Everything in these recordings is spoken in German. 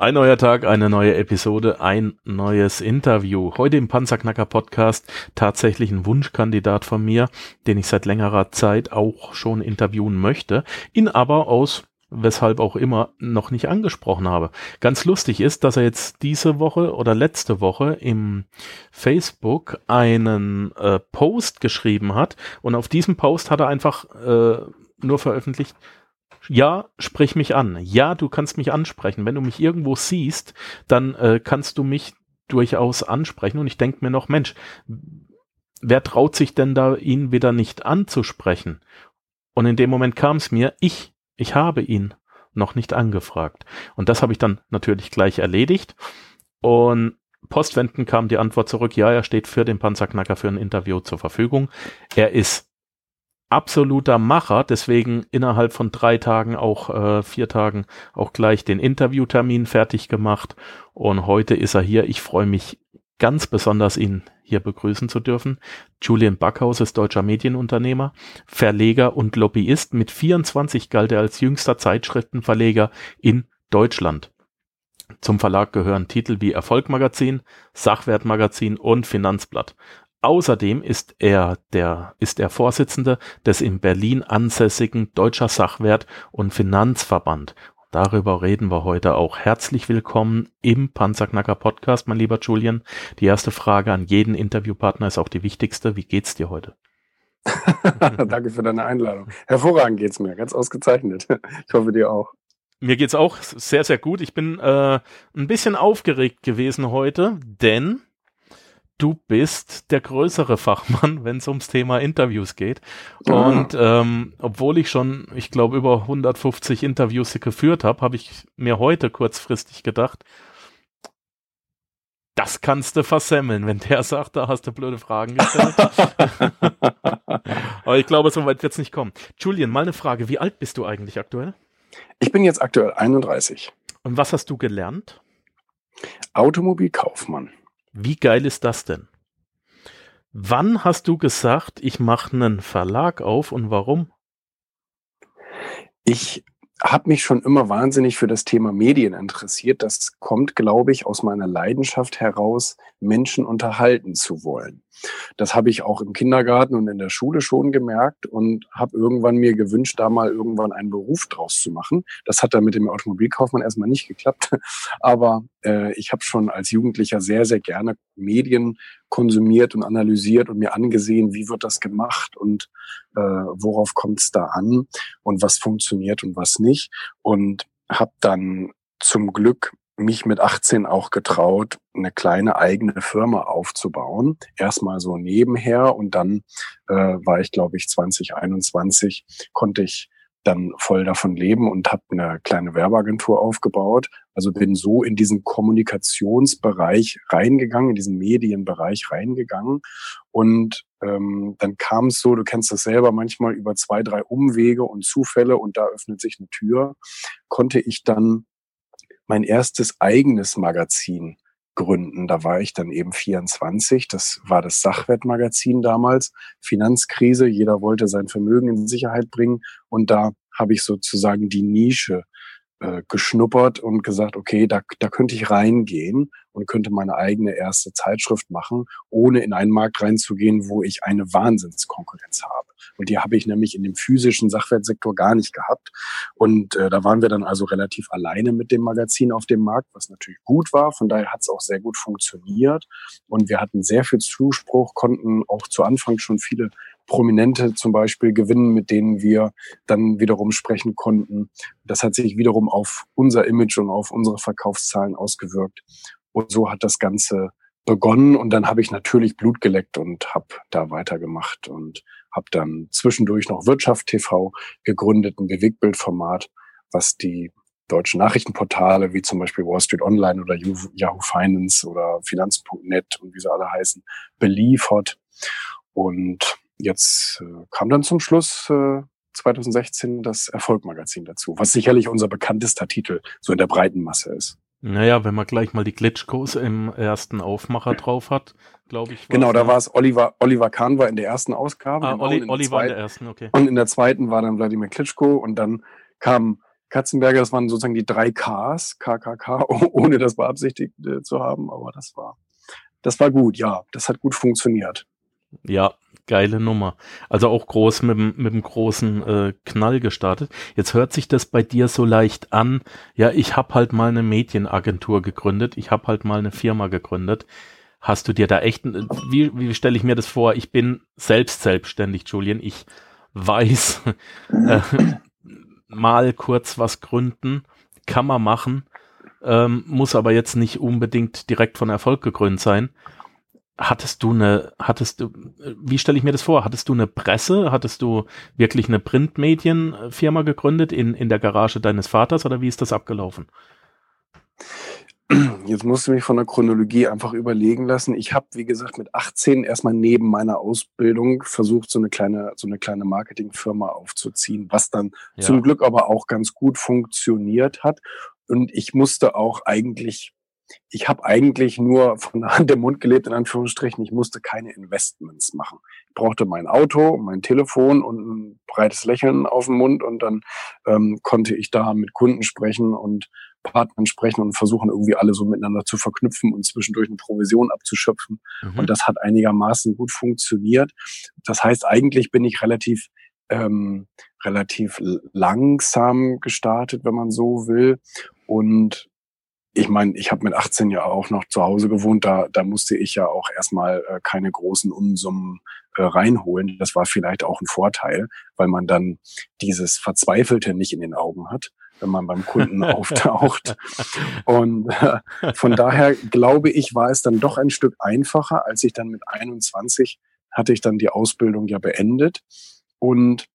Ein neuer Tag, eine neue Episode, ein neues Interview. Heute im Panzerknacker Podcast tatsächlich ein Wunschkandidat von mir, den ich seit längerer Zeit auch schon interviewen möchte, ihn aber aus weshalb auch immer noch nicht angesprochen habe. Ganz lustig ist, dass er jetzt diese Woche oder letzte Woche im Facebook einen äh, Post geschrieben hat und auf diesem Post hat er einfach äh, nur veröffentlicht, ja, sprich mich an. Ja, du kannst mich ansprechen. Wenn du mich irgendwo siehst, dann äh, kannst du mich durchaus ansprechen. Und ich denke mir noch, Mensch, wer traut sich denn da, ihn wieder nicht anzusprechen? Und in dem Moment kam es mir, ich, ich habe ihn noch nicht angefragt. Und das habe ich dann natürlich gleich erledigt. Und postwendend kam die Antwort zurück, ja, er steht für den Panzerknacker für ein Interview zur Verfügung. Er ist absoluter Macher, deswegen innerhalb von drei Tagen, auch äh, vier Tagen, auch gleich den Interviewtermin fertig gemacht. Und heute ist er hier. Ich freue mich ganz besonders, ihn hier begrüßen zu dürfen. Julian Backhaus ist deutscher Medienunternehmer, Verleger und Lobbyist. Mit 24 galt er als jüngster Zeitschriftenverleger in Deutschland. Zum Verlag gehören Titel wie Erfolgmagazin, Sachwertmagazin und Finanzblatt. Außerdem ist er der, ist er Vorsitzende des in Berlin ansässigen Deutscher Sachwert- und Finanzverband. Darüber reden wir heute auch. Herzlich willkommen im Panzerknacker Podcast, mein lieber Julian. Die erste Frage an jeden Interviewpartner ist auch die wichtigste. Wie geht's dir heute? Danke für deine Einladung. Hervorragend geht's mir, ganz ausgezeichnet. Ich hoffe dir auch. Mir geht's auch sehr, sehr gut. Ich bin äh, ein bisschen aufgeregt gewesen heute, denn du bist der größere Fachmann, wenn es ums Thema Interviews geht. Und ähm, obwohl ich schon, ich glaube, über 150 Interviews geführt habe, habe ich mir heute kurzfristig gedacht, das kannst du versemmeln, wenn der sagt, da hast du blöde Fragen gestellt. Aber ich glaube, so weit wird es nicht kommen. Julian, mal eine Frage. Wie alt bist du eigentlich aktuell? Ich bin jetzt aktuell 31. Und was hast du gelernt? Automobilkaufmann. Wie geil ist das denn? Wann hast du gesagt, ich mache einen Verlag auf und warum? Ich habe mich schon immer wahnsinnig für das Thema Medien interessiert. Das kommt, glaube ich, aus meiner Leidenschaft heraus, Menschen unterhalten zu wollen. Das habe ich auch im Kindergarten und in der Schule schon gemerkt und habe irgendwann mir gewünscht, da mal irgendwann einen Beruf draus zu machen. Das hat dann mit dem Automobilkaufmann erstmal nicht geklappt. Aber äh, ich habe schon als Jugendlicher sehr, sehr gerne Medien konsumiert und analysiert und mir angesehen, wie wird das gemacht und äh, worauf kommt es da an und was funktioniert und was nicht. Und habe dann zum Glück mich mit 18 auch getraut, eine kleine eigene Firma aufzubauen. Erstmal so nebenher und dann äh, war ich, glaube ich, 2021, konnte ich dann voll davon leben und habe eine kleine Werbeagentur aufgebaut. Also bin so in diesen Kommunikationsbereich reingegangen, in diesen Medienbereich reingegangen. Und ähm, dann kam es so, du kennst das selber, manchmal über zwei, drei Umwege und Zufälle und da öffnet sich eine Tür, konnte ich dann mein erstes eigenes Magazin gründen. Da war ich dann eben 24. Das war das Sachwertmagazin damals. Finanzkrise. Jeder wollte sein Vermögen in Sicherheit bringen. Und da habe ich sozusagen die Nische äh, geschnuppert und gesagt, okay, da, da könnte ich reingehen und könnte meine eigene erste Zeitschrift machen, ohne in einen Markt reinzugehen, wo ich eine Wahnsinnskonkurrenz habe. Und die habe ich nämlich in dem physischen Sachwertsektor gar nicht gehabt. Und äh, da waren wir dann also relativ alleine mit dem Magazin auf dem Markt, was natürlich gut war. Von daher hat es auch sehr gut funktioniert. Und wir hatten sehr viel Zuspruch, konnten auch zu Anfang schon viele Prominente zum Beispiel gewinnen, mit denen wir dann wiederum sprechen konnten. Das hat sich wiederum auf unser Image und auf unsere Verkaufszahlen ausgewirkt. Und so hat das Ganze begonnen und dann habe ich natürlich Blut geleckt und habe da weitergemacht und habe dann zwischendurch noch Wirtschaft TV gegründet, ein Bewegtbildformat, was die deutschen Nachrichtenportale wie zum Beispiel Wall Street Online oder Yahoo Finance oder Finanz.net und wie sie alle heißen, beliefert. Und jetzt äh, kam dann zum Schluss äh, 2016 das Erfolgmagazin dazu, was sicherlich unser bekanntester Titel so in der breiten Masse ist. Naja, wenn man gleich mal die Glitchkos im ersten Aufmacher drauf hat, glaube ich. Genau, da war es Oliver, Oliver Kahn war in der ersten Ausgabe. Ah, Oli, in Oliver in der ersten, okay. Und in der zweiten war dann Wladimir Klitschko und dann kam Katzenberger, das waren sozusagen die drei Ks, KKK, ohne das beabsichtigt äh, zu haben, aber das war, das war gut, ja, das hat gut funktioniert. Ja, geile Nummer. Also auch groß mit, mit dem großen äh, Knall gestartet. Jetzt hört sich das bei dir so leicht an. Ja, ich habe halt mal eine Medienagentur gegründet. Ich habe halt mal eine Firma gegründet. Hast du dir da echt, wie, wie stelle ich mir das vor? Ich bin selbst selbstständig, Julian. Ich weiß, äh, mal kurz was gründen, kann man machen, ähm, muss aber jetzt nicht unbedingt direkt von Erfolg gekrönt sein hattest du eine, hattest du, wie stelle ich mir das vor? Hattest du eine Presse? Hattest du wirklich eine Printmedienfirma gegründet in, in der Garage deines Vaters oder wie ist das abgelaufen? Jetzt musst du mich von der Chronologie einfach überlegen lassen. Ich habe, wie gesagt, mit 18 erstmal neben meiner Ausbildung versucht, so eine kleine, so eine kleine Marketingfirma aufzuziehen, was dann ja. zum Glück aber auch ganz gut funktioniert hat. Und ich musste auch eigentlich ich habe eigentlich nur von der Hand im Mund gelebt, in Anführungsstrichen. Ich musste keine Investments machen. Ich brauchte mein Auto, mein Telefon und ein breites Lächeln auf dem Mund und dann ähm, konnte ich da mit Kunden sprechen und Partnern sprechen und versuchen irgendwie alle so miteinander zu verknüpfen und zwischendurch eine Provision abzuschöpfen. Mhm. Und das hat einigermaßen gut funktioniert. Das heißt, eigentlich bin ich relativ ähm, relativ langsam gestartet, wenn man so will. Und ich meine, ich habe mit 18 ja auch noch zu Hause gewohnt, da, da musste ich ja auch erstmal äh, keine großen Unsummen äh, reinholen. Das war vielleicht auch ein Vorteil, weil man dann dieses Verzweifelte nicht in den Augen hat, wenn man beim Kunden auftaucht. Und äh, von daher glaube ich, war es dann doch ein Stück einfacher, als ich dann mit 21 hatte ich dann die Ausbildung ja beendet. Und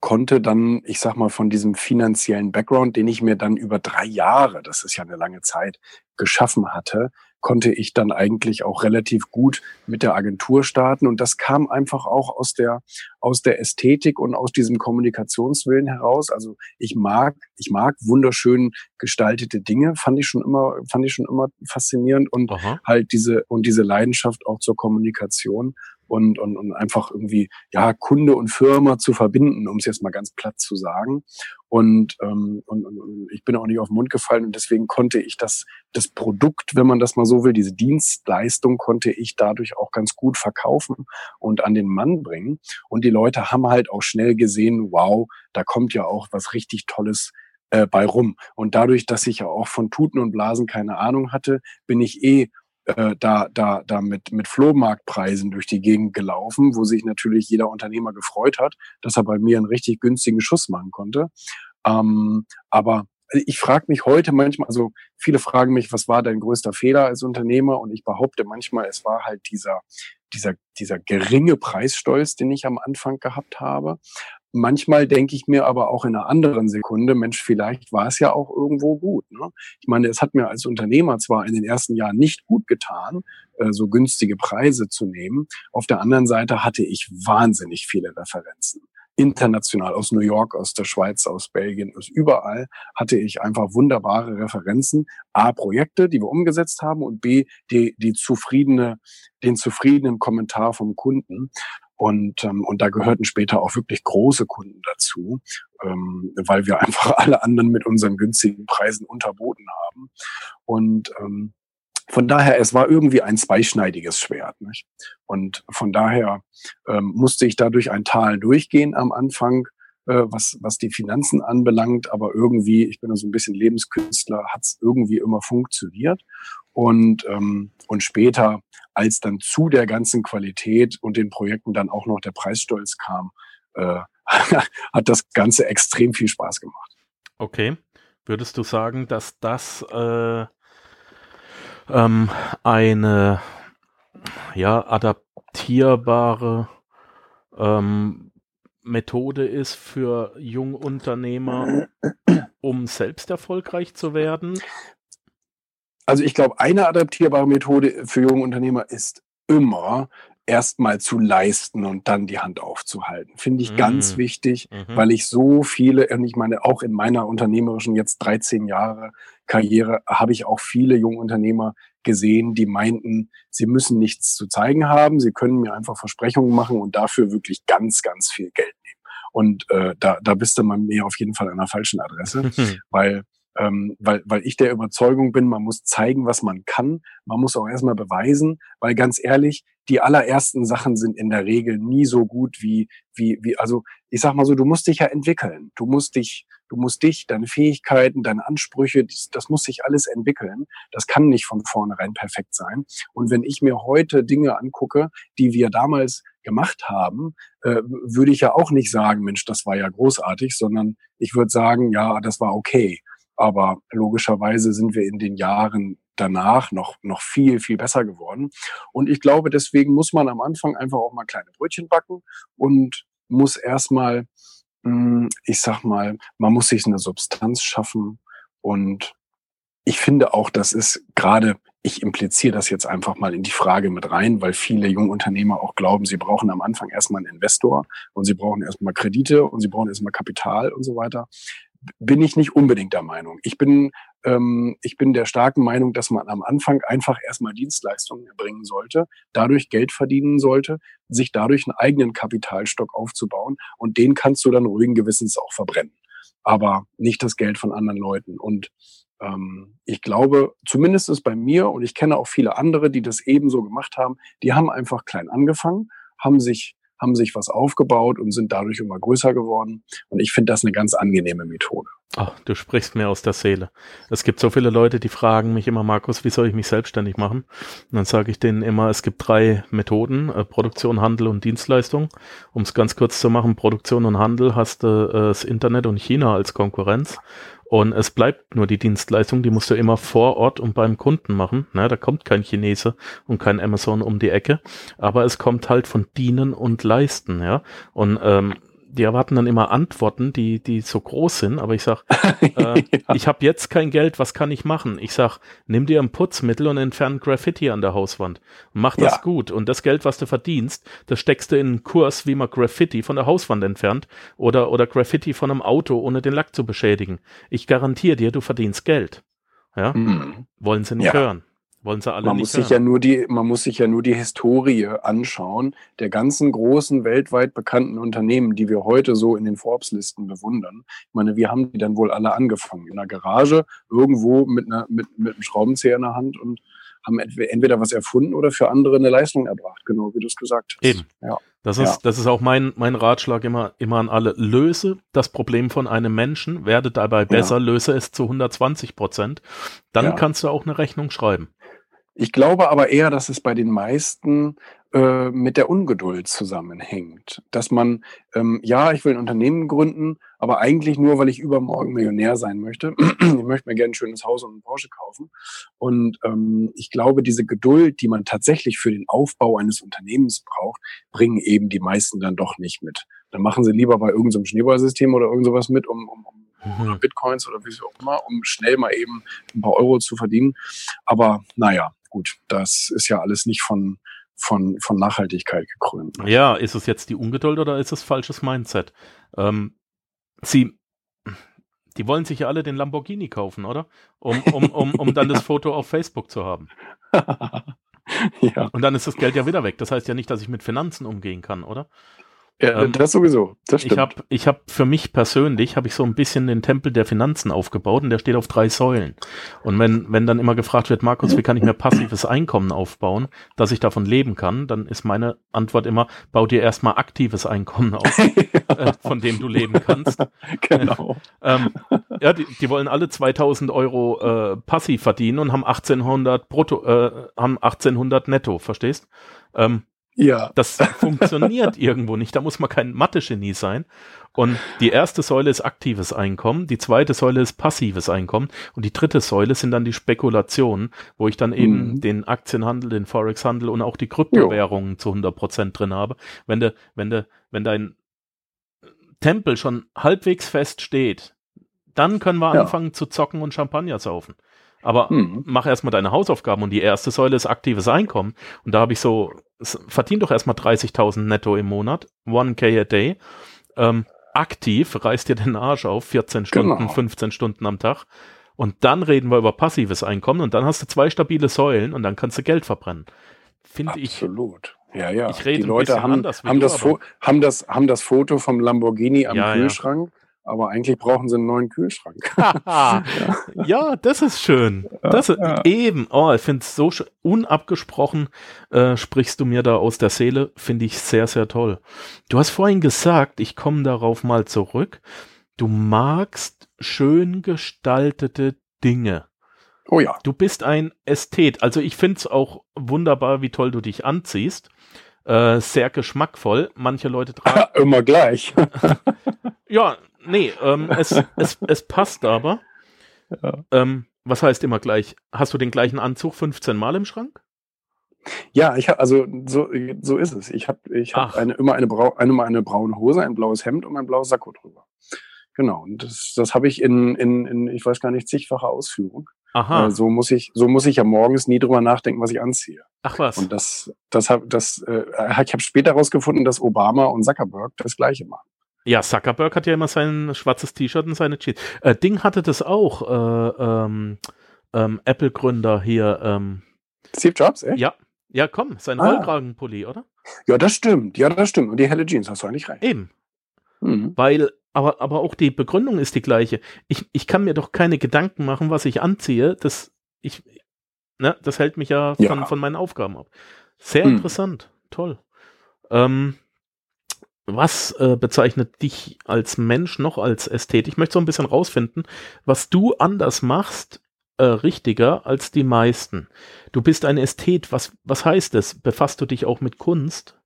konnte dann, ich sag mal, von diesem finanziellen Background, den ich mir dann über drei Jahre, das ist ja eine lange Zeit, geschaffen hatte, konnte ich dann eigentlich auch relativ gut mit der Agentur starten. Und das kam einfach auch aus der, aus der Ästhetik und aus diesem Kommunikationswillen heraus. Also ich mag, ich mag wunderschön gestaltete Dinge, fand ich schon immer, fand ich schon immer faszinierend und Aha. halt diese, und diese Leidenschaft auch zur Kommunikation und, und, und einfach irgendwie ja Kunde und Firma zu verbinden, um es jetzt mal ganz platt zu sagen. Und, ähm, und, und ich bin auch nicht auf den Mund gefallen und deswegen konnte ich das, das Produkt, wenn man das mal so will, diese Dienstleistung konnte ich dadurch auch ganz gut verkaufen und an den Mann bringen. Und die Leute haben halt auch schnell gesehen, wow, da kommt ja auch was richtig Tolles äh, bei rum. Und dadurch, dass ich ja auch von Tuten und Blasen keine Ahnung hatte, bin ich eh äh, da, da, da mit, mit Flohmarktpreisen durch die Gegend gelaufen, wo sich natürlich jeder Unternehmer gefreut hat, dass er bei mir einen richtig günstigen Schuss machen konnte. Ähm, aber ich frage mich heute manchmal, also viele fragen mich, was war dein größter Fehler als Unternehmer? Und ich behaupte manchmal, es war halt dieser, dieser, dieser geringe Preisstolz, den ich am Anfang gehabt habe. Manchmal denke ich mir aber auch in einer anderen Sekunde, Mensch, vielleicht war es ja auch irgendwo gut. Ne? Ich meine, es hat mir als Unternehmer zwar in den ersten Jahren nicht gut getan, äh, so günstige Preise zu nehmen. Auf der anderen Seite hatte ich wahnsinnig viele Referenzen international aus New York, aus der Schweiz, aus Belgien, aus überall hatte ich einfach wunderbare Referenzen. A, Projekte, die wir umgesetzt haben und B, die, die zufriedene, den zufriedenen Kommentar vom Kunden. Und, ähm, und da gehörten später auch wirklich große Kunden dazu, ähm, weil wir einfach alle anderen mit unseren günstigen Preisen unterboten haben. Und ähm, von daher, es war irgendwie ein zweischneidiges Schwert. Nicht? Und von daher ähm, musste ich dadurch ein Tal durchgehen am Anfang, äh, was, was die Finanzen anbelangt. Aber irgendwie, ich bin so ein bisschen Lebenskünstler, hat es irgendwie immer funktioniert. Und, ähm, und später als dann zu der ganzen Qualität und den Projekten dann auch noch der Preisstolz kam, äh, hat das Ganze extrem viel Spaß gemacht. Okay. Würdest du sagen, dass das äh, ähm, eine ja, adaptierbare ähm, Methode ist für Jungunternehmer, um selbst erfolgreich zu werden? Also ich glaube, eine adaptierbare Methode für junge Unternehmer ist immer erstmal zu leisten und dann die Hand aufzuhalten. Finde ich mhm. ganz wichtig, mhm. weil ich so viele, und ich meine, auch in meiner unternehmerischen jetzt 13 Jahre Karriere habe ich auch viele junge Unternehmer gesehen, die meinten, sie müssen nichts zu zeigen haben, sie können mir einfach Versprechungen machen und dafür wirklich ganz, ganz viel Geld nehmen. Und äh, da, da bist du mal mir auf jeden Fall an der falschen Adresse, weil ähm, weil, weil ich der Überzeugung bin, man muss zeigen, was man kann. Man muss auch erstmal beweisen, weil ganz ehrlich, die allerersten Sachen sind in der Regel nie so gut wie, wie, wie, also ich sag mal so, du musst dich ja entwickeln. Du musst dich, du musst dich, deine Fähigkeiten, deine Ansprüche, das, das muss sich alles entwickeln. Das kann nicht von vornherein perfekt sein. Und wenn ich mir heute Dinge angucke, die wir damals gemacht haben, äh, würde ich ja auch nicht sagen, Mensch, das war ja großartig, sondern ich würde sagen, ja, das war okay. Aber logischerweise sind wir in den Jahren danach noch, noch viel, viel besser geworden. Und ich glaube, deswegen muss man am Anfang einfach auch mal kleine Brötchen backen und muss erstmal, hm, ich sag mal, man muss sich eine Substanz schaffen. Und ich finde auch, das ist gerade, ich impliziere das jetzt einfach mal in die Frage mit rein, weil viele Jungunternehmer auch glauben, sie brauchen am Anfang erstmal einen Investor und sie brauchen erstmal Kredite und sie brauchen erstmal Kapital und so weiter bin ich nicht unbedingt der Meinung. Ich bin, ähm, ich bin der starken Meinung, dass man am Anfang einfach erstmal Dienstleistungen erbringen sollte, dadurch Geld verdienen sollte, sich dadurch einen eigenen Kapitalstock aufzubauen und den kannst du dann ruhigen Gewissens auch verbrennen. Aber nicht das Geld von anderen Leuten. Und ähm, ich glaube, zumindest ist bei mir und ich kenne auch viele andere, die das ebenso gemacht haben, die haben einfach klein angefangen, haben sich haben sich was aufgebaut und sind dadurch immer größer geworden. Und ich finde das eine ganz angenehme Methode. Ach, du sprichst mir aus der Seele. Es gibt so viele Leute, die fragen mich immer, Markus, wie soll ich mich selbstständig machen? Und dann sage ich denen immer, es gibt drei Methoden, äh, Produktion, Handel und Dienstleistung. Um es ganz kurz zu machen, Produktion und Handel hast du äh, das Internet und China als Konkurrenz. Und es bleibt nur die Dienstleistung, die musst du immer vor Ort und beim Kunden machen. Ne, da kommt kein Chinese und kein Amazon um die Ecke. Aber es kommt halt von Dienen und Leisten, ja. Und ähm, die erwarten dann immer Antworten, die, die so groß sind, aber ich sag, äh, ja. ich habe jetzt kein Geld, was kann ich machen? Ich sag, nimm dir ein Putzmittel und entfern Graffiti an der Hauswand. Mach das ja. gut. Und das Geld, was du verdienst, das steckst du in einen Kurs, wie man Graffiti von der Hauswand entfernt oder, oder Graffiti von einem Auto, ohne den Lack zu beschädigen. Ich garantiere dir, du verdienst Geld. Ja? Mhm. Wollen sie nicht ja. hören. Wollen sie alle man nicht muss sich ja nur die, Man muss sich ja nur die Historie anschauen der ganzen großen weltweit bekannten Unternehmen, die wir heute so in den Forbes-Listen bewundern. Ich meine, wie haben die dann wohl alle angefangen? In einer Garage, irgendwo mit, einer, mit, mit einem Schraubenzieher in der Hand und haben entweder was erfunden oder für andere eine Leistung erbracht, genau wie du es gesagt hast. Eben. Ja. Das ist, ja. das ist auch mein, mein Ratschlag immer, immer an alle. Löse das Problem von einem Menschen, werde dabei besser, ja. löse es zu 120 Prozent. Dann kannst du auch eine Rechnung schreiben. Ich glaube aber eher, dass es bei den meisten äh, mit der Ungeduld zusammenhängt. Dass man, ähm, ja, ich will ein Unternehmen gründen, aber eigentlich nur, weil ich übermorgen Millionär sein möchte. ich möchte mir gerne ein schönes Haus und einen Porsche kaufen. Und ähm, ich glaube, diese Geduld, die man tatsächlich für den Aufbau eines Unternehmens braucht, bringen eben die meisten dann doch nicht mit. Dann machen sie lieber bei irgendeinem so Schneeballsystem oder irgend sowas mit, um, um, um oder Bitcoins oder wie auch immer, um schnell mal eben ein paar Euro zu verdienen. Aber naja, gut, das ist ja alles nicht von, von, von Nachhaltigkeit gekrönt. Ja, ist es jetzt die Ungeduld oder ist es falsches Mindset? Ähm, sie, die wollen sich ja alle den Lamborghini kaufen, oder? Um, um, um, um dann das Foto auf Facebook zu haben. ja. Und dann ist das Geld ja wieder weg. Das heißt ja nicht, dass ich mit Finanzen umgehen kann, oder? Ja, ähm, das sowieso. Das stimmt. Ich habe ich hab für mich persönlich habe ich so ein bisschen den Tempel der Finanzen aufgebaut und der steht auf drei Säulen. Und wenn wenn dann immer gefragt wird, Markus, wie kann ich mir passives Einkommen aufbauen, dass ich davon leben kann, dann ist meine Antwort immer, bau dir erstmal aktives Einkommen auf, äh, von dem du leben kannst. genau. ähm, ja, die, die wollen alle 2000 Euro äh, passiv verdienen und haben 1800 brutto, äh, haben 1800 netto, verstehst? Ähm, ja. Das funktioniert irgendwo nicht. Da muss man kein Mathe-Genie sein. Und die erste Säule ist aktives Einkommen, die zweite Säule ist passives Einkommen und die dritte Säule sind dann die Spekulationen, wo ich dann eben mhm. den Aktienhandel, den Forex-Handel und auch die Kryptowährungen jo. zu 100 Prozent drin habe. Wenn de, wenn de, wenn dein Tempel schon halbwegs fest steht, dann können wir ja. anfangen zu zocken und Champagner saufen. Aber mhm. mach erstmal deine Hausaufgaben und die erste Säule ist aktives Einkommen. Und da habe ich so verdient doch erstmal 30.000 netto im Monat, 1k a day. Ähm, aktiv reißt dir den Arsch auf, 14 Stunden, genau. 15 Stunden am Tag. Und dann reden wir über passives Einkommen und dann hast du zwei stabile Säulen und dann kannst du Geld verbrennen. Finde ich. Absolut. Ja, ja. Ich rede die Leute haben, anders haben, das haben, das, haben das Foto vom Lamborghini am Ja, ja. Aber eigentlich brauchen sie einen neuen Kühlschrank. ja, das ist schön. Das ja. eben. Oh, ich finde es so schön. Unabgesprochen äh, sprichst du mir da aus der Seele. Finde ich sehr, sehr toll. Du hast vorhin gesagt, ich komme darauf mal zurück. Du magst schön gestaltete Dinge. Oh ja. Du bist ein Ästhet. Also ich finde es auch wunderbar, wie toll du dich anziehst. Äh, sehr geschmackvoll. Manche Leute tragen. Immer gleich. ja, nee, ähm, es, es, es passt aber. Ja. Ähm, was heißt immer gleich? Hast du den gleichen Anzug 15 Mal im Schrank? Ja, ich habe also so, so ist es. Ich habe ich Ach. hab eine, immer eine, Brau, eine, eine braune Hose, ein blaues Hemd und ein blaues Sakko drüber. Genau. Und das, das habe ich in, in, in, ich weiß gar nicht, zigfacher Ausführung. Aha. Äh, so muss ich, so muss ich ja morgens nie drüber nachdenken, was ich anziehe. Ach was. Und das, das hab, das, äh, ich habe später herausgefunden, dass Obama und Zuckerberg das Gleiche machen. Ja, Zuckerberg hat ja immer sein schwarzes T-Shirt und seine Jeans. Äh, Ding hatte das auch. Äh, ähm, ähm, Apple-Gründer hier. Ähm, Steve Jobs, ey? ja, ja, komm, sein Ah. Rollkragenpulli, oder? Ja, das stimmt. Ja, das stimmt. Und die helle Jeans, hast du eigentlich recht. Eben. Mhm. Weil, aber, aber auch die Begründung ist die gleiche. Ich, ich kann mir doch keine Gedanken machen, was ich anziehe. Das, ich, ne, das hält mich ja von, Ja. von meinen Aufgaben ab. Sehr Hm. interessant. Toll. Ähm, was äh, bezeichnet dich als Mensch noch als Ästhet? Ich möchte so ein bisschen rausfinden, was du anders machst, äh, richtiger als die meisten. Du bist ein Ästhet. Was, was heißt das? Befasst du dich auch mit Kunst?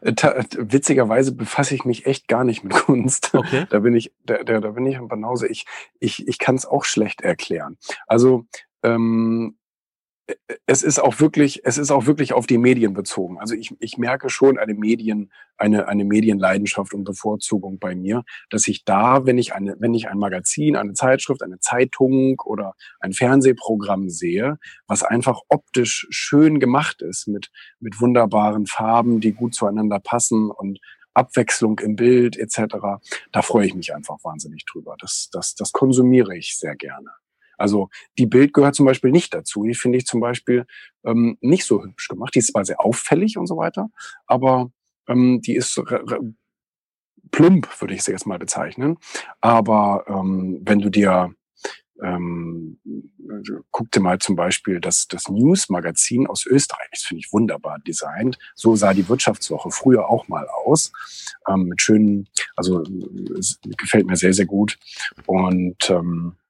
Äh, äh, Witzigerweise befasse ich mich echt gar nicht mit Kunst. Okay. Da bin ich, da, da, da bin ich ein Banause. Ich, ich, ich kann es auch schlecht erklären. Also ähm, äh, es ist auch wirklich, es ist auch wirklich auf die Medien bezogen. Also ich, ich merke schon eine Medien, eine, eine Medienleidenschaft und Bevorzugung bei mir, dass ich da, wenn ich eine, wenn ich ein Magazin, eine Zeitschrift, eine Zeitung oder ein Fernsehprogramm sehe, was einfach optisch schön gemacht ist mit, mit wunderbaren Farben, die gut zueinander passen und Abwechslung im Bild etc. Da freue ich mich einfach wahnsinnig drüber. Das, das, das konsumiere ich sehr gerne. Also die Bild gehört zum Beispiel nicht dazu. Die finde ich zum Beispiel ähm, nicht so hübsch gemacht. Die ist zwar sehr auffällig und so weiter, aber ähm, die ist plump, würde ich sie jetzt mal bezeichnen. Aber ähm, wenn du dir ähm, guck dir mal zum Beispiel das, das News-Magazin aus Österreich, das finde ich wunderbar designt. So sah die Wirtschaftswoche früher auch mal aus. Ähm, mit schönen, also gefällt mir sehr, sehr gut. Und ähm, äh,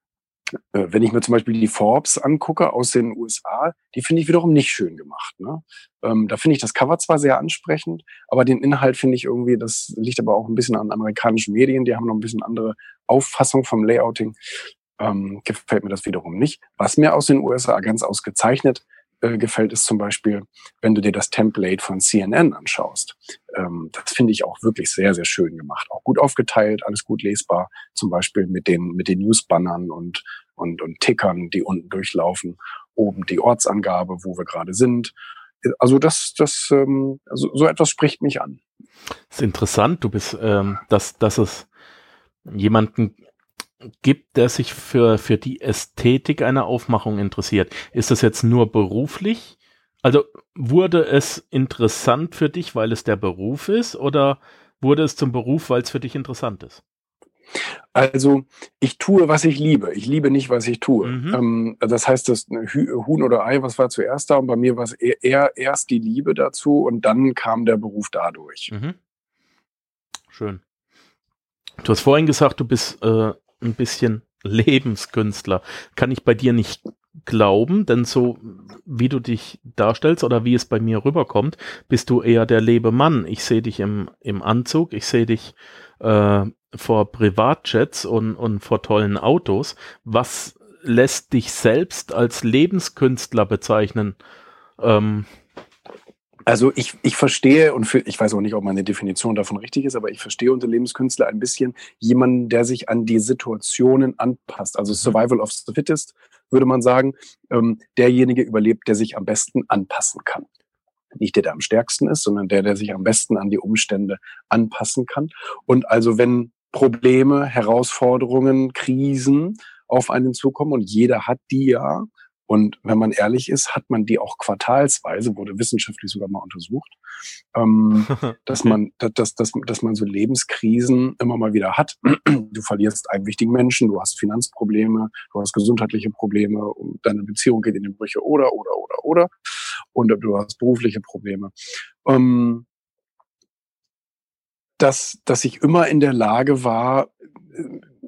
wenn ich mir zum Beispiel die Forbes angucke aus den USA, die finde ich wiederum nicht schön gemacht. Ne? Ähm, da finde ich das Cover zwar sehr ansprechend, aber den Inhalt finde ich irgendwie, das liegt aber auch ein bisschen an amerikanischen Medien, die haben noch ein bisschen andere Auffassung vom Layouting. Ähm, gefällt mir das wiederum nicht. Was mir aus den USA ganz ausgezeichnet äh, gefällt, ist zum Beispiel, wenn du dir das Template von CNN anschaust. Ähm, das finde ich auch wirklich sehr, sehr schön gemacht. Auch gut aufgeteilt, alles gut lesbar. Zum Beispiel mit den, mit den Newsbannern und, und, und Tickern, die unten durchlaufen. Oben die Ortsangabe, wo wir gerade sind. Also das, das, ähm, also so etwas spricht mich an. ist interessant, du bist, ähm, dass, dass es jemanden gibt, der sich für, für die Ästhetik einer Aufmachung interessiert. Ist das jetzt nur beruflich? Also wurde es interessant für dich, weil es der Beruf ist, oder wurde es zum Beruf, weil es für dich interessant ist? Also ich tue, was ich liebe. Ich liebe nicht, was ich tue. Mhm. Ähm, das heißt, das Huhn oder Ei, was war zuerst da? Und bei mir war es eher, eher erst die Liebe dazu und dann kam der Beruf dadurch. Mhm. Schön. Du hast vorhin gesagt, du bist äh, ein bisschen Lebenskünstler. Kann ich bei dir nicht glauben, denn so wie du dich darstellst oder wie es bei mir rüberkommt, bist du eher der Lebemann. Ich sehe dich im, im Anzug, ich sehe dich äh, vor Privatjets und, und vor tollen Autos. Was lässt dich selbst als Lebenskünstler bezeichnen? Ähm, Also ich, ich verstehe und für, ich weiß auch nicht, ob meine Definition davon richtig ist, aber ich verstehe unter Lebenskünstler ein bisschen jemanden, der sich an die Situationen anpasst. Also Survival of the Fittest würde man sagen, ähm, derjenige überlebt, der sich am besten anpassen kann. Nicht der, der am stärksten ist, sondern der, der sich am besten an die Umstände anpassen kann. Und also wenn Probleme, Herausforderungen, Krisen auf einen zukommen und jeder hat die ja, Und wenn man ehrlich ist, hat man die auch quartalsweise, wurde wissenschaftlich sogar mal untersucht, ähm, dass man, dass, dass, dass man so Lebenskrisen immer mal wieder hat. Du verlierst einen wichtigen Menschen, du hast Finanzprobleme, du hast gesundheitliche Probleme, deine Beziehung geht in die Brüche oder, oder, oder, oder. Und du hast berufliche Probleme. Ähm, dass, dass ich immer in der Lage war,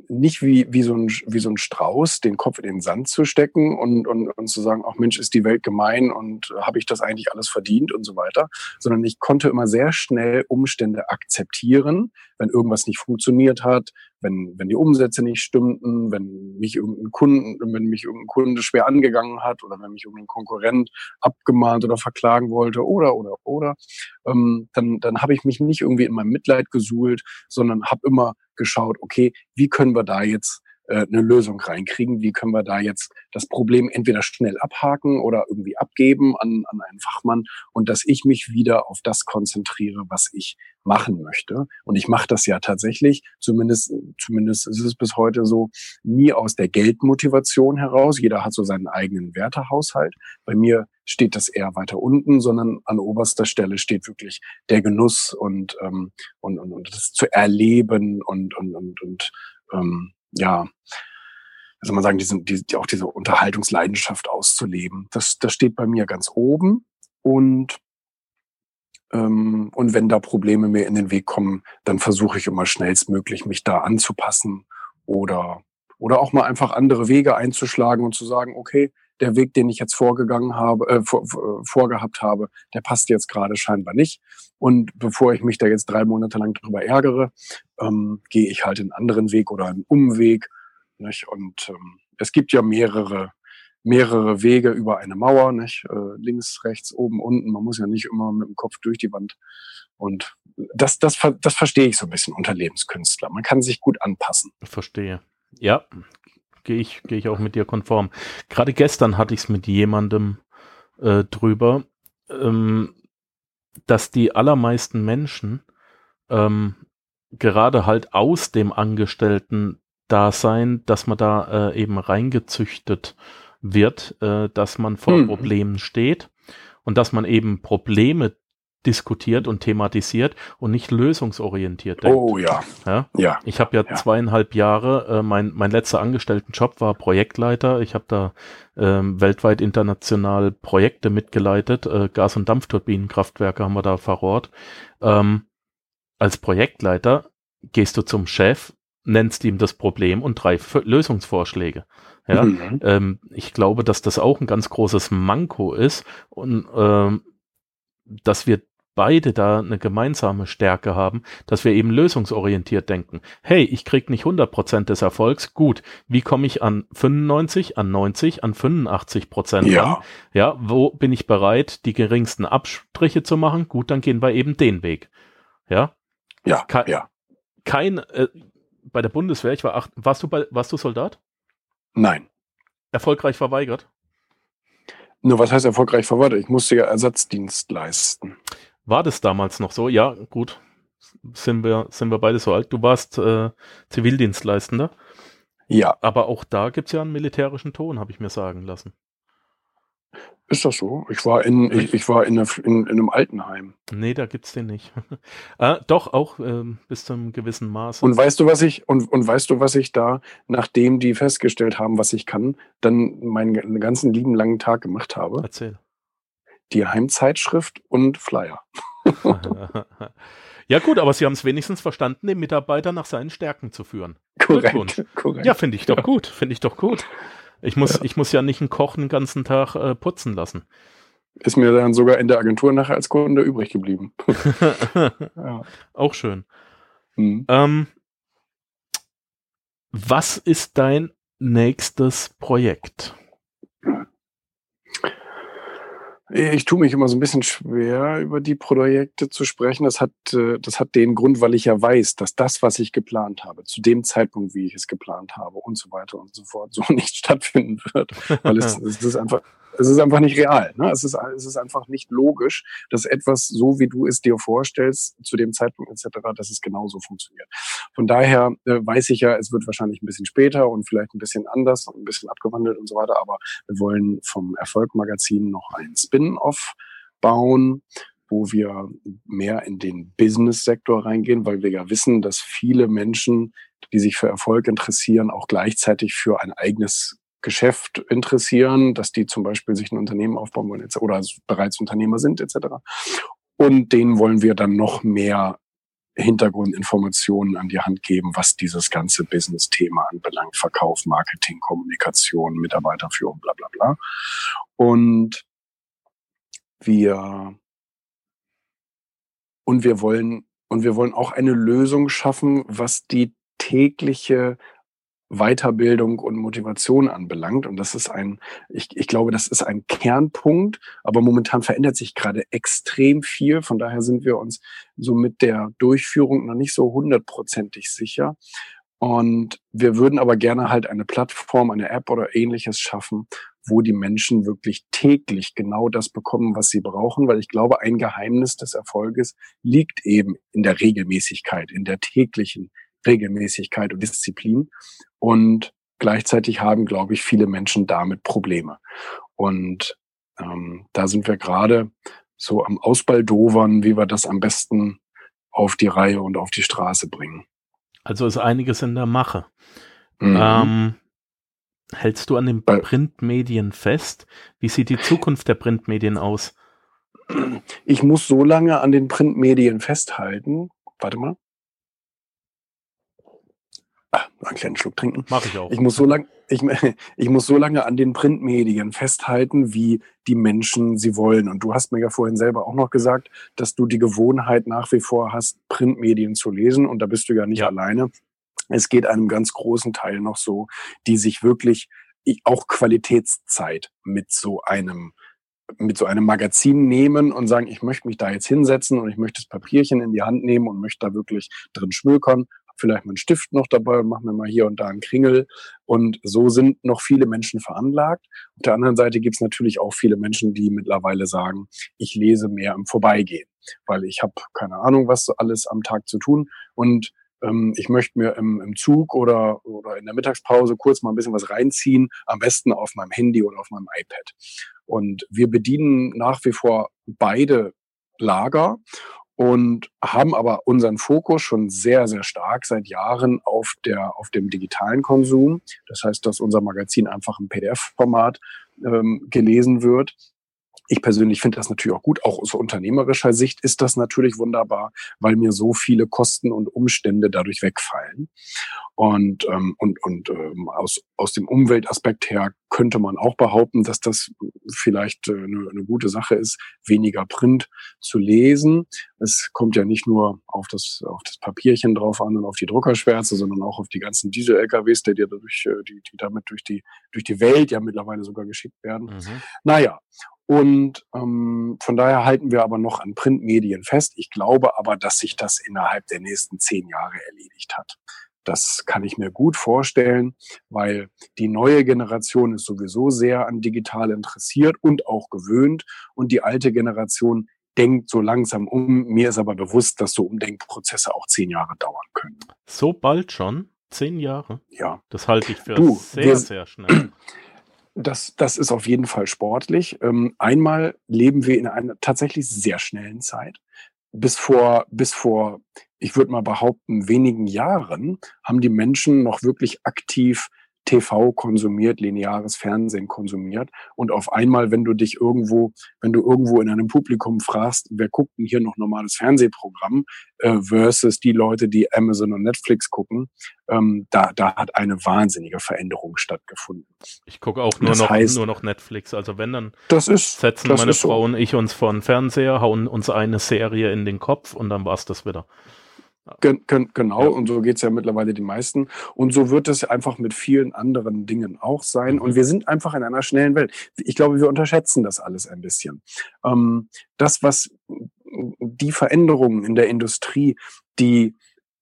nicht wie, wie, so ein, wie so ein Strauß den Kopf in den Sand zu stecken und, und, und zu sagen, ach Mensch, ist die Welt gemein und habe ich das eigentlich alles verdient und so weiter, sondern ich konnte immer sehr schnell Umstände akzeptieren, wenn irgendwas nicht funktioniert hat, wenn, wenn die Umsätze nicht stimmten, wenn mich irgendein Kunden, wenn mich irgendein Kunde schwer angegangen hat oder wenn mich irgendein Konkurrent abgemahnt oder verklagen wollte oder oder oder, ähm, dann, dann habe ich mich nicht irgendwie in meinem Mitleid gesuhlt, sondern habe immer geschaut, okay, wie können wir da jetzt äh, eine Lösung reinkriegen? Wie können wir da jetzt das Problem entweder schnell abhaken oder irgendwie abgeben an, an einen Fachmann und dass ich mich wieder auf das konzentriere, was ich machen möchte. Und ich mache das ja tatsächlich, zumindest, zumindest ist es bis heute so, nie aus der Geldmotivation heraus. Jeder hat so seinen eigenen Wertehaushalt. Bei mir steht das eher weiter unten, sondern an oberster Stelle steht wirklich der Genuss und, ähm, und, und, und das zu erleben und, und, und, und ähm, ja, also man sagen, diese, die, auch diese Unterhaltungsleidenschaft auszuleben. Das, das steht bei mir ganz oben und ähm, und wenn da Probleme mir in den Weg kommen, dann versuche ich immer schnellstmöglich mich da anzupassen oder oder auch mal einfach andere Wege einzuschlagen und zu sagen, okay, der Weg, den ich jetzt vorgegangen habe, äh, vor, vorgehabt habe, der passt jetzt gerade scheinbar nicht. Und bevor ich mich da jetzt drei Monate lang drüber ärgere, ähm, gehe ich halt einen anderen Weg oder einen Umweg. Nicht? Und ähm, es gibt ja mehrere mehrere Wege über eine Mauer, nicht? Äh, links, rechts, oben, unten. Man muss ja nicht immer mit dem Kopf durch die Wand. Und das, das, das verstehe ich so ein bisschen unter Lebenskünstler. Man kann sich gut anpassen. Verstehe. Ja, gehe ich, gehe ich auch mit dir konform. Gerade gestern hatte ich es mit jemandem äh, drüber, ähm, dass die allermeisten Menschen ähm, gerade halt aus dem Angestellten-Dasein, dass man da äh, eben reingezüchtet wird, äh, dass man vor hm. Problemen steht und dass man eben Probleme diskutiert und thematisiert und nicht lösungsorientiert denkt. Oh ja. Ja. ja. Ich habe ja, ja, zweieinhalb Jahre, äh, mein, mein letzter Angestelltenjob war Projektleiter. Ich habe da ähm, weltweit international Projekte mitgeleitet. Äh, Gas- und Dampfturbinenkraftwerke haben wir da verrohrt. Ähm, als Projektleiter gehst du zum Chef, nennst ihm das Problem und drei F Lösungsvorschläge. Ja, mhm. ähm, ich glaube, dass das auch ein ganz großes Manko ist und ähm, dass wir beide da eine gemeinsame Stärke haben, dass wir eben lösungsorientiert denken. Hey, ich krieg nicht 100% des Erfolgs, gut, wie komme ich an 95, an 90, an 85% ja. ran? Ja, wo bin ich bereit, die geringsten Abstriche zu machen? Gut, dann gehen wir eben den Weg. Ja? Ja, Ke ja. Kein, äh, bei der Bundeswehr, ich war acht, warst du bei, warst du Soldat? Nein. Erfolgreich verweigert? Nur was heißt erfolgreich verweigert? Ich musste ja Ersatzdienst leisten. War das damals noch so? Ja, gut. Sind wir, sind wir beide so alt. Du warst äh, Zivildienstleistender. Ja. Aber auch da gibt es ja einen militärischen Ton, habe ich mir sagen lassen. Ist das so? Ich war in, ich, ich war in, eine, in, in, einem Altenheim. Nee, da gibt's den nicht. ah, doch, auch ähm, bis zu einem gewissen Maß. Und weißt du, was ich, und, und weißt du, was ich da, nachdem die festgestellt haben, was ich kann, dann meinen ganzen lieben langen Tag gemacht habe? Erzähl. Die Heimzeitschrift und Flyer. ja, gut, aber sie haben es wenigstens verstanden, den Mitarbeiter nach seinen Stärken zu führen. Korrekt. korrekt. Ja, finde ich doch gut. Finde ich doch gut. Ich muss, ja. ich muss ja nicht einen Koch den ganzen Tag äh, putzen lassen. Ist mir dann sogar in der Agentur nachher als Kunde übrig geblieben. ja. Auch schön. Mhm. Ähm, was ist dein nächstes Projekt? Ich tue mich immer so ein bisschen schwer, über die Projekte zu sprechen. Das hat, äh, das hat den Grund, weil ich ja weiß, dass das, was ich geplant habe, zu dem Zeitpunkt, wie ich es geplant habe und so weiter und so fort, so nicht stattfinden wird. Weil es, es ist einfach, es ist einfach nicht real. Ne? Es, ist, es ist einfach nicht logisch, dass etwas so, wie du es dir vorstellst, zu dem Zeitpunkt etc., dass es genauso funktioniert. Von daher äh, weiß ich ja, es wird wahrscheinlich ein bisschen später und vielleicht ein bisschen anders und ein bisschen abgewandelt und so weiter, aber wir wollen vom Erfolg-Magazin noch ein Spin-off bauen, wo wir mehr in den Business-Sektor reingehen, weil wir ja wissen, dass viele Menschen, die sich für Erfolg interessieren, auch gleichzeitig für ein eigenes Geschäft interessieren, dass die zum Beispiel sich ein Unternehmen aufbauen wollen oder bereits Unternehmer sind etc. Und denen wollen wir dann noch mehr Hintergrundinformationen an die Hand geben, was dieses ganze Business-Thema anbelangt. Verkauf, Marketing, Kommunikation, Mitarbeiterführung, bla bla bla. Und wir und wir wollen und wir wollen auch eine Lösung schaffen, was die tägliche Weiterbildung und Motivation anbelangt. Und das ist ein, ich, ich glaube, das ist ein Kernpunkt, aber momentan verändert sich gerade extrem viel. Von daher sind wir uns so mit der Durchführung noch nicht so hundertprozentig sicher. Und wir würden aber gerne halt eine Plattform, eine App oder ähnliches schaffen, wo die Menschen wirklich täglich genau das bekommen, was sie brauchen, weil ich glaube, ein Geheimnis des Erfolges liegt eben in der Regelmäßigkeit, in der täglichen Regelmäßigkeit und Disziplin. Und gleichzeitig haben, glaube ich, viele Menschen damit Probleme. Und ähm, da sind wir gerade so am Ausbaldovern, wie wir das am besten auf die Reihe und auf die Straße bringen. Also ist einiges in der Mache. Mhm. Ähm, hältst du an den Printmedien fest? Wie sieht die Zukunft der Printmedien aus? Ich muss so lange an den Printmedien festhalten. Warte mal. Ah, einen kleinen Schluck trinken. Mach ich auch. Ich muss so lange, ich, ich muss so lange an den Printmedien festhalten, wie die Menschen sie wollen. Und du hast mir ja vorhin selber auch noch gesagt, dass du die Gewohnheit nach wie vor hast, Printmedien zu lesen. Und da bist du ja nicht ja. alleine. Es geht einem ganz großen Teil noch so, die sich wirklich auch Qualitätszeit mit so einem mit so einem Magazin nehmen und sagen, ich möchte mich da jetzt hinsetzen und ich möchte das Papierchen in die Hand nehmen und möchte da wirklich drin schmökern vielleicht mal einen Stift noch dabei und mache mir mal hier und da einen Kringel. Und so sind noch viele Menschen veranlagt. Auf der anderen Seite gibt es natürlich auch viele Menschen, die mittlerweile sagen, ich lese mehr im Vorbeigehen, weil ich habe keine Ahnung, was alles am Tag zu tun und ähm, ich möchte mir im, im Zug oder, oder in der Mittagspause kurz mal ein bisschen was reinziehen, am besten auf meinem Handy oder auf meinem iPad. Und wir bedienen nach wie vor beide Lager und haben aber unseren Fokus schon sehr, sehr stark seit Jahren auf der, auf dem digitalen Konsum. Das heißt, dass unser Magazin einfach im PDF-Format ähm, gelesen wird ich persönlich finde das natürlich auch gut. Auch aus unternehmerischer Sicht ist das natürlich wunderbar, weil mir so viele Kosten und Umstände dadurch wegfallen. Und, ähm, und, und ähm, aus, aus dem Umweltaspekt her könnte man auch behaupten, dass das vielleicht äh, eine, eine gute Sache ist, weniger Print zu lesen. Es kommt ja nicht nur auf das, auf das Papierchen drauf an und auf die Druckerschwärze, sondern auch auf die ganzen Diesel-LKWs, die, dadurch, äh, die, die damit durch die, durch die Welt ja mittlerweile sogar geschickt werden. Mhm. Naja, und ähm, von daher halten wir aber noch an Printmedien fest. Ich glaube aber, dass sich das innerhalb der nächsten zehn Jahre erledigt hat. Das kann ich mir gut vorstellen, weil die neue Generation ist sowieso sehr an digital interessiert und auch gewöhnt. Und die alte Generation denkt so langsam um. Mir ist aber bewusst, dass so Umdenkprozesse auch zehn Jahre dauern können. So bald schon? Zehn Jahre? Ja. Das halte ich für du, sehr, sehr schnell. Das, das ist auf jeden Fall sportlich. Ähm, einmal leben wir in einer tatsächlich sehr schnellen Zeit. Bis vor, bis vor, ich würde mal behaupten, wenigen Jahren haben die Menschen noch wirklich aktiv TV konsumiert, lineares Fernsehen konsumiert. Und auf einmal, wenn du dich irgendwo, wenn du irgendwo in einem Publikum fragst, wer guckt denn hier noch normales Fernsehprogramm, äh, versus die Leute, die Amazon und Netflix gucken, ähm, da, da hat eine wahnsinnige Veränderung stattgefunden. Ich gucke auch nur noch, heißt, nur noch Netflix. Also wenn dann das ist, setzen das meine ist Frau so. und ich uns vor den Fernseher, hauen uns eine Serie in den Kopf und dann war's das wieder. Gen, gen, genau, ja. und so geht's ja mittlerweile den meisten. Und so wird es einfach mit vielen anderen Dingen auch sein. Mhm. Und wir sind einfach in einer schnellen Welt. Ich glaube, wir unterschätzen das alles ein bisschen. Ähm, das, was die Veränderungen in der Industrie, die,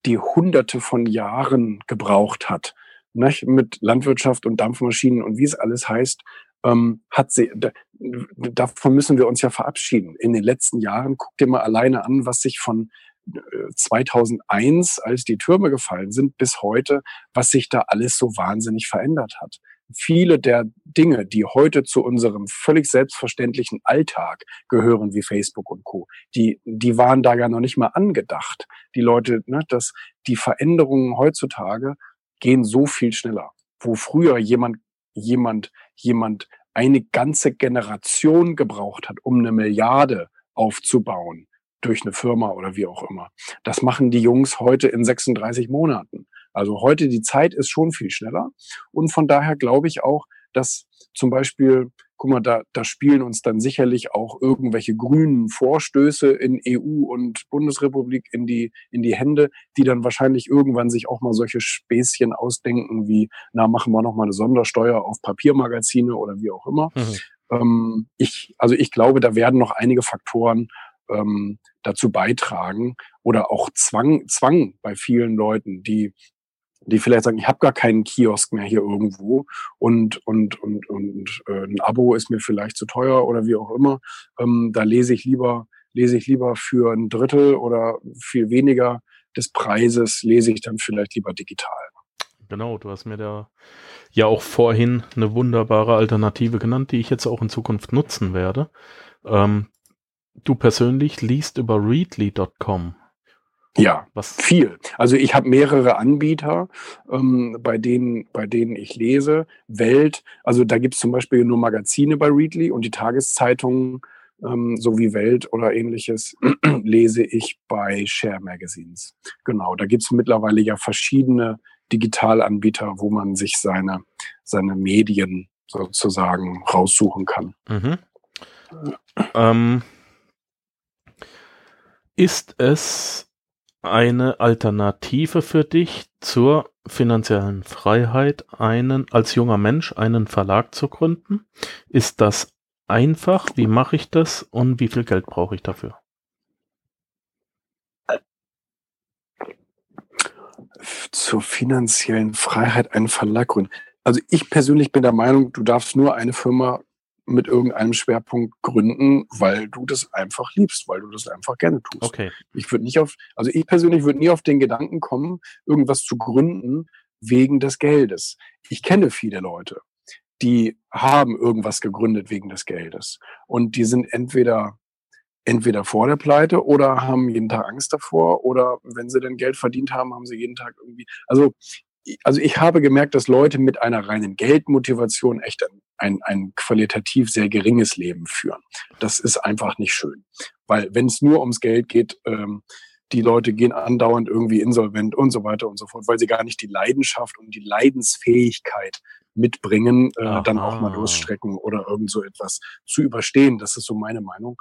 die hunderte von Jahren gebraucht hat? Ne, mit Landwirtschaft und Dampfmaschinen und wie es alles heißt, ähm, hat sie, da, davon müssen wir uns ja verabschieden. In den letzten Jahren, guck dir mal alleine an, was sich von 2001, als die Türme gefallen sind, bis heute, was sich da alles so wahnsinnig verändert hat. Viele der Dinge, die heute zu unserem völlig selbstverständlichen Alltag gehören, wie Facebook und Co., die, die waren da ja noch nicht mal angedacht. Die Leute, ne, dass die Veränderungen heutzutage gehen so viel schneller. Wo früher jemand, jemand, jemand eine ganze Generation gebraucht hat, um eine Milliarde aufzubauen durch eine Firma oder wie auch immer. Das machen die Jungs heute in 36 Monaten. Also heute die Zeit ist schon viel schneller. Und von daher glaube ich auch, dass zum Beispiel, guck mal, da, da spielen uns dann sicherlich auch irgendwelche grünen Vorstöße in EU und Bundesrepublik in die, in die Hände, die dann wahrscheinlich irgendwann sich auch mal solche Späßchen ausdenken wie, na, machen wir noch mal eine Sondersteuer auf Papiermagazine oder wie auch immer. Mhm. Ähm, ich, also ich glaube, da werden noch einige Faktoren ähm, dazu beitragen oder auch Zwang, Zwang bei vielen Leuten, die die vielleicht sagen, ich habe gar keinen Kiosk mehr hier irgendwo und und und und äh, ein Abo ist mir vielleicht zu teuer oder wie auch immer. Ähm, da lese ich lieber lese ich lieber für ein Drittel oder viel weniger des Preises lese ich dann vielleicht lieber digital. Genau, du hast mir da ja auch vorhin eine wunderbare Alternative genannt, die ich jetzt auch in Zukunft nutzen werde. Ähm, du persönlich liest über readly.com. Ja, was viel. Also ich habe mehrere Anbieter, ähm, bei denen, bei denen ich lese. Welt, also da gibt es zum Beispiel nur Magazine bei Readly und die Tageszeitungen ähm, so wie Welt oder ähnliches lese ich bei Share Magazines. Genau, da gibt es mittlerweile ja verschiedene Digitalanbieter, wo man sich seine, seine Medien sozusagen raussuchen kann. Mhm. Ähm, ist es eine Alternative für dich zur finanziellen Freiheit, einen als junger Mensch einen Verlag zu gründen? Ist das einfach? Wie mache ich das und wie viel Geld brauche ich dafür? Zur finanziellen Freiheit einen Verlag gründen. Also ich persönlich bin der Meinung, du darfst nur eine Firma mit irgendeinem Schwerpunkt gründen, weil du das einfach liebst, weil du das einfach gerne tust. Okay. Ich würde nicht auf, also ich persönlich würde nie auf den Gedanken kommen, irgendwas zu gründen wegen des Geldes. Ich kenne viele Leute, die haben irgendwas gegründet wegen des Geldes und die sind entweder entweder vor der Pleite oder haben jeden Tag Angst davor oder wenn sie dann Geld verdient haben, haben sie jeden Tag irgendwie, also also ich habe gemerkt, dass Leute mit einer reinen Geldmotivation echt ein, ein, ein qualitativ sehr geringes Leben führen. Das ist einfach nicht schön. Weil wenn es nur ums Geld geht, ähm, die Leute gehen andauernd irgendwie insolvent und so weiter und so fort, weil sie gar nicht die Leidenschaft und die Leidensfähigkeit mitbringen, äh, dann auch mal losstrecken oder irgend so etwas zu überstehen. Das ist so meine Meinung.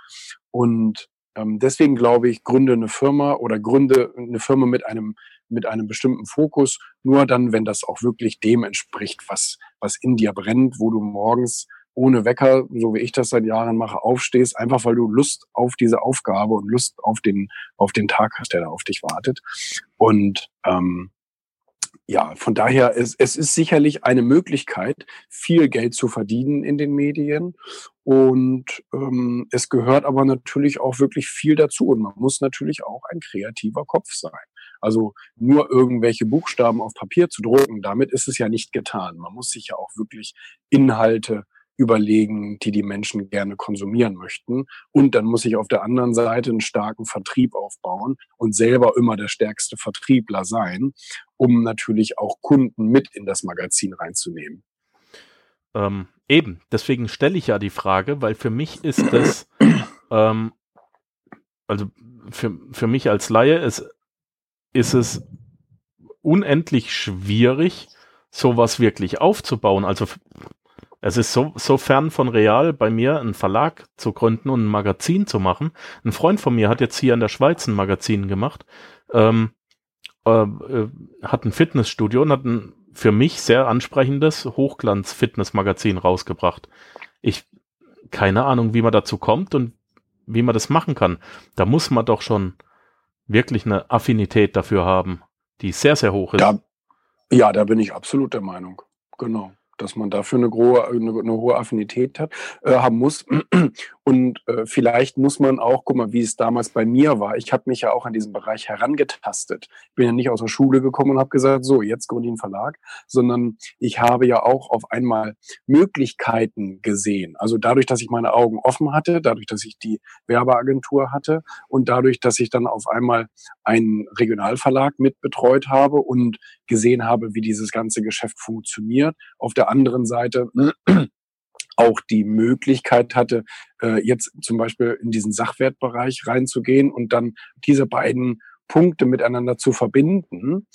Und ähm, deswegen glaube ich, gründe eine Firma oder gründe eine Firma mit einem mit einem bestimmten Fokus, nur dann, wenn das auch wirklich dem entspricht, was, was in dir brennt, wo du morgens ohne Wecker, so wie ich das seit Jahren mache, aufstehst, einfach weil du Lust auf diese Aufgabe und Lust auf den, auf den Tag hast, der da auf dich wartet. Und ähm, ja, von daher, es, es ist sicherlich eine Möglichkeit, viel Geld zu verdienen in den Medien. Und ähm, es gehört aber natürlich auch wirklich viel dazu. Und man muss natürlich auch ein kreativer Kopf sein. Also nur irgendwelche Buchstaben auf Papier zu drucken, damit ist es ja nicht getan. Man muss sich ja auch wirklich Inhalte überlegen, die die Menschen gerne konsumieren möchten. Und dann muss ich auf der anderen Seite einen starken Vertrieb aufbauen und selber immer der stärkste Vertriebler sein, um natürlich auch Kunden mit in das Magazin reinzunehmen. Ähm, eben, deswegen stelle ich ja die Frage, weil für mich ist das, ähm, also für, für mich als Laie ist ist es unendlich schwierig, sowas wirklich aufzubauen. Also es ist so, so fern von real, bei mir einen Verlag zu gründen und ein Magazin zu machen. Ein Freund von mir hat jetzt hier in der Schweiz ein Magazin gemacht, ähm, äh, äh hat ein Fitnessstudio und hat ein für mich sehr ansprechendes Hochglanz-Fitness-Magazin rausgebracht. Ich, keine Ahnung, wie man dazu kommt und wie man das machen kann. Da muss man doch schon wirklich eine Affinität dafür haben, die sehr, sehr hoch ist. Da, ja, da bin ich absolut der Meinung. Genau. Dass man dafür eine, grohe, eine, eine hohe Affinität hat, äh, haben muss. Und äh, vielleicht muss man auch, guck mal, wie es damals bei mir war. Ich habe mich ja auch an diesen Bereich herangetastet. Ich bin ja nicht aus der Schule gekommen und habe gesagt, so, jetzt gründe ich einen Verlag, sondern ich habe ja auch auf einmal Möglichkeiten gesehen. Also dadurch, dass ich meine Augen offen hatte, dadurch, dass ich die Werbeagentur hatte und dadurch, dass ich dann auf einmal einen Regionalverlag mitbetreut habe und gesehen habe, wie dieses ganze Geschäft funktioniert. Auf der anderen Seite auch die Möglichkeit hatte, äh, jetzt zum Beispiel in diesen Sachwertbereich reinzugehen und dann diese beiden Punkte miteinander zu verbinden.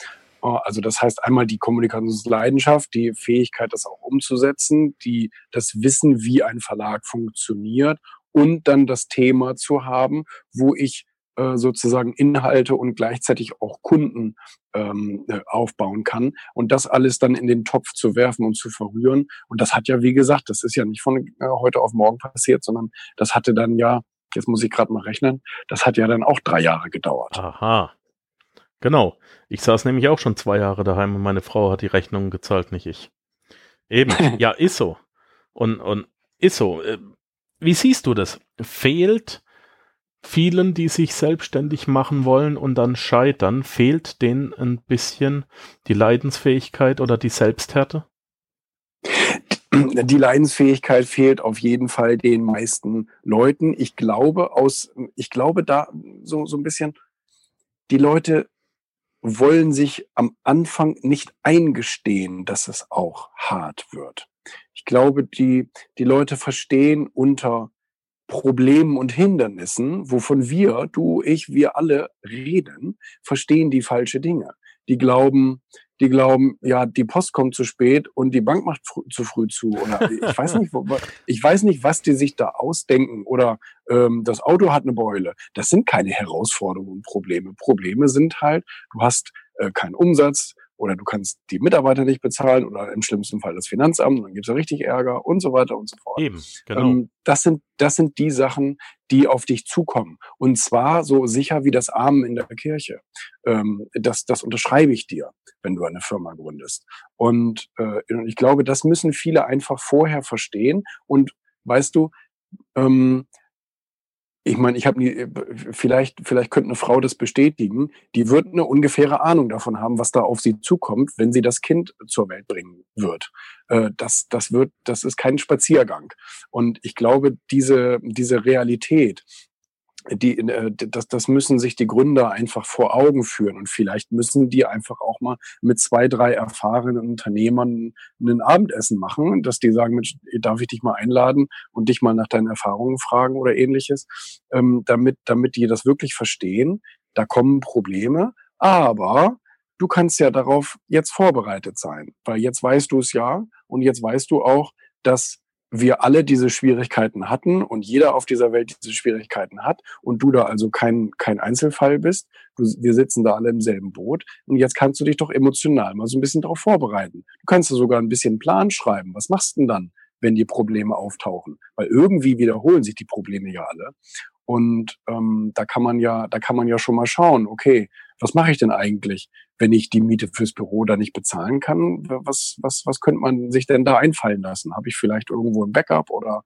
Äh, also das heißt einmal die Kommunikationsleidenschaft, die Fähigkeit, das auch umzusetzen, die, das Wissen, wie ein Verlag funktioniert und dann das Thema zu haben, wo ich äh, sozusagen Inhalte und gleichzeitig auch Kunden ähm, äh, aufbauen kann und das alles dann in den Topf zu werfen und zu verrühren. Und das hat ja, wie gesagt, das ist ja nicht von äh, heute auf morgen passiert, sondern das hatte dann ja, jetzt muss ich gerade mal rechnen, das hat ja dann auch drei Jahre gedauert. Aha. Genau. Ich saß nämlich auch schon zwei Jahre daheim und meine Frau hat die Rechnungen gezahlt, nicht ich. Eben. ja, ist so. Und, und ist so. Wie siehst du das? Fehlt vielen, die sich selbstständig machen wollen und dann scheitern, fehlt denen ein bisschen die Leidensfähigkeit oder die Selbsthärte? Die Leidensfähigkeit fehlt auf jeden Fall den meisten Leuten. Ich glaube aus, ich glaube da so, so ein bisschen, die Leute wollen sich am Anfang nicht eingestehen, dass es auch hart wird. Ich glaube, die, die Leute verstehen unter Problemen und Hindernissen, wovon wir, du, ich, wir alle reden, verstehen die falsche Dinge. Die glauben, die glauben, ja, die Post kommt zu spät und die Bank macht fr zu früh zu. Oder ich weiß nicht, wo, ich weiß nicht, was die sich da ausdenken. Oder ähm, das Auto hat eine Beule. Das sind keine Herausforderungen Probleme. Probleme sind halt, du hast äh, keinen Umsatz, oder du kannst die Mitarbeiter nicht bezahlen oder im schlimmsten Fall das Finanzamt, dann gibt's ja richtig Ärger und so weiter und so fort. Eben, genau. Ähm, das, sind, das sind die Sachen, die auf dich zukommen. Und zwar so sicher wie das Amen in der Kirche. Ähm, das, das unterschreibe ich dir, wenn du eine Firma gründest. Und äh, ich glaube, das müssen viele einfach vorher verstehen. Und weißt du, ähm, ich meine, ich habe nie, äh, vielleicht, vielleicht könnte eine Frau das bestätigen, die wird eine ungefähre Ahnung davon haben, was da auf sie zukommt, wenn sie das Kind zur Welt bringen wird. Äh, das, das wird, das ist kein Spaziergang. Und ich glaube, diese, diese Realität, die, äh, das, das müssen sich die Gründer einfach vor Augen führen. Und vielleicht müssen die einfach auch mal mit zwei, drei erfahrenen Unternehmern ein Abendessen machen, dass die sagen, Mensch, darf ich dich mal einladen und dich mal nach deinen Erfahrungen fragen oder ähnliches, ähm, damit, damit die das wirklich verstehen. Da kommen Probleme, aber du kannst ja darauf jetzt vorbereitet sein, weil jetzt weißt du es ja und jetzt weißt du auch, dass wir alle diese Schwierigkeiten hatten und jeder auf dieser Welt diese Schwierigkeiten hat und du da also kein, kein Einzelfall bist. Du, wir sitzen da alle im selben Boot und jetzt kannst du dich doch emotional mal so ein bisschen darauf vorbereiten. Du kannst sogar ein bisschen Plan schreiben. Was machst du denn dann, wenn die Probleme auftauchen? Weil irgendwie wiederholen sich die Probleme ja alle. Und ähm, da kann man ja, da kann man ja schon mal schauen, okay, was mache ich denn eigentlich, wenn ich die Miete fürs Büro da nicht bezahlen kann? Was, was, was könnte man sich denn da einfallen lassen? Habe ich vielleicht irgendwo ein Backup oder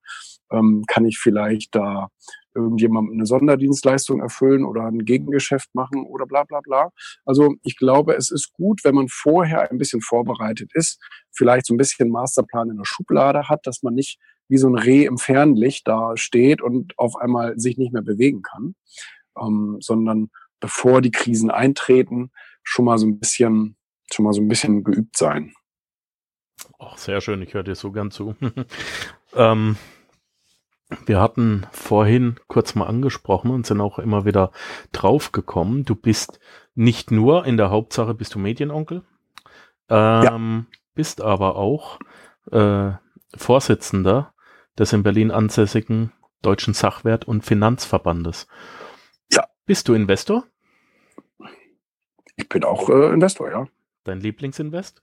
ähm, kann ich vielleicht da irgendjemandem eine Sonderdienstleistung erfüllen oder ein Gegengeschäft machen oder bla bla bla. Also ich glaube, es ist gut, wenn man vorher ein bisschen vorbereitet ist, vielleicht so ein bisschen Masterplan in der Schublade hat, dass man nicht wie so ein Reh im Fernlicht da steht und auf einmal sich nicht mehr bewegen kann, ähm, sondern bevor die Krisen eintreten, schon mal so ein bisschen, schon mal so ein bisschen geübt sein. Ach, sehr schön, ich höre dir so gern zu. ähm, wir hatten vorhin kurz mal angesprochen und sind auch immer wieder draufgekommen. Du bist nicht nur in der Hauptsache bist du Medienonkel, ähm, ja. bist aber auch äh, Vorsitzender des in Berlin ansässigen Deutschen Sachwert- und Finanzverbandes. Ja. Bist du Investor? Ich bin auch äh, Investor, ja. Dein Lieblingsinvest?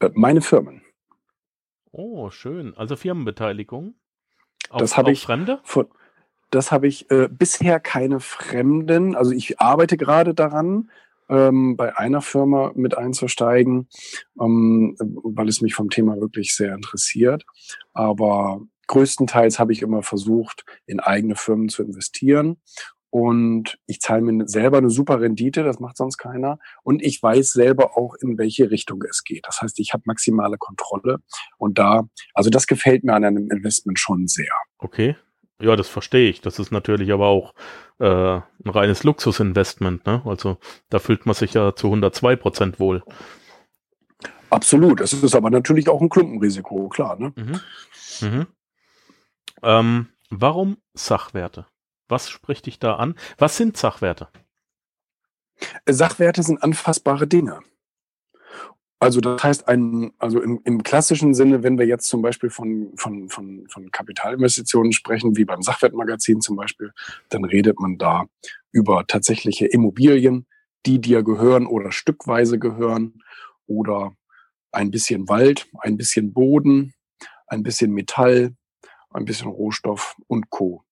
Äh, meine Firmen. Oh, schön. Also Firmenbeteiligung. Auf, das habe ich Fremde? Von, das habe ich äh, bisher keine Fremden. Also ich arbeite gerade daran, ähm, bei einer Firma mit einzusteigen, ähm, weil es mich vom Thema wirklich sehr interessiert. Aber größtenteils habe ich immer versucht, in eigene Firmen zu investieren. Und ich zahle mir selber eine super Rendite, das macht sonst keiner. Und ich weiß selber auch, in welche Richtung es geht. Das heißt, ich habe maximale Kontrolle. Und da, also das gefällt mir an einem Investment schon sehr. Okay. Ja, das verstehe ich. Das ist natürlich aber auch äh, ein reines Luxusinvestment. Ne? Also da fühlt man sich ja zu 102 Prozent wohl. Absolut. Es ist aber natürlich auch ein Klumpenrisiko, klar. Ne? Mhm. Mhm. Ähm, warum Sachwerte? Was spricht dich da an? Was sind Sachwerte? Sachwerte sind anfassbare Dinge. Also das heißt, ein, also im, im klassischen Sinne, wenn wir jetzt zum Beispiel von, von, von, von Kapitalinvestitionen sprechen, wie beim Sachwertmagazin zum Beispiel, dann redet man da über tatsächliche Immobilien, die dir gehören oder stückweise gehören oder ein bisschen Wald, ein bisschen Boden, ein bisschen Metall, ein bisschen Rohstoff und Co.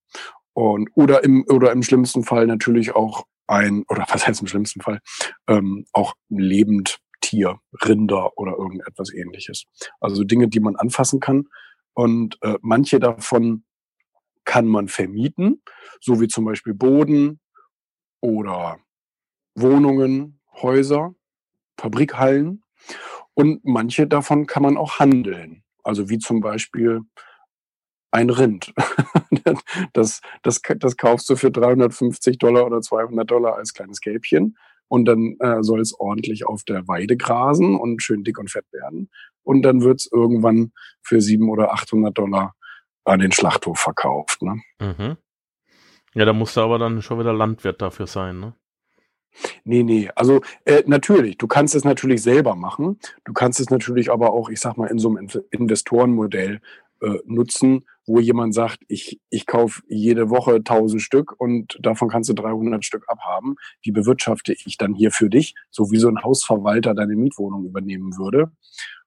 Und, oder im, oder im schlimmsten Fall natürlich auch ein, oder was heißt im schlimmsten Fall, ähm, auch lebend Tier, Rinder oder irgendetwas ähnliches. Also Dinge, die man anfassen kann. Und äh, manche davon kann man vermieten, so wie zum Beispiel Boden oder Wohnungen, Häuser, Fabrikhallen. Und manche davon kann man auch handeln. Also wie zum Beispiel ein Rind. das, das, das kaufst du für 350 Dollar oder 200 Dollar als kleines Kälbchen und dann äh, soll es ordentlich auf der Weide grasen und schön dick und fett werden. Und dann wird es irgendwann für 700 oder 800 Dollar an den Schlachthof verkauft. Ne? Mhm. Ja, da musst du aber dann schon wieder Landwirt dafür sein, ne? Nee, nee, also äh, natürlich, du kannst es natürlich selber machen. Du kannst es natürlich aber auch, ich sag mal, in so einem Investorenmodell äh, nutzen, wo jemand sagt, ich, ich kaufe jede Woche 1000 Stück und davon kannst du 300 Stück abhaben. Wie bewirtschafte ich dann hier für dich? So wie so ein Hausverwalter deine Mietwohnung übernehmen würde.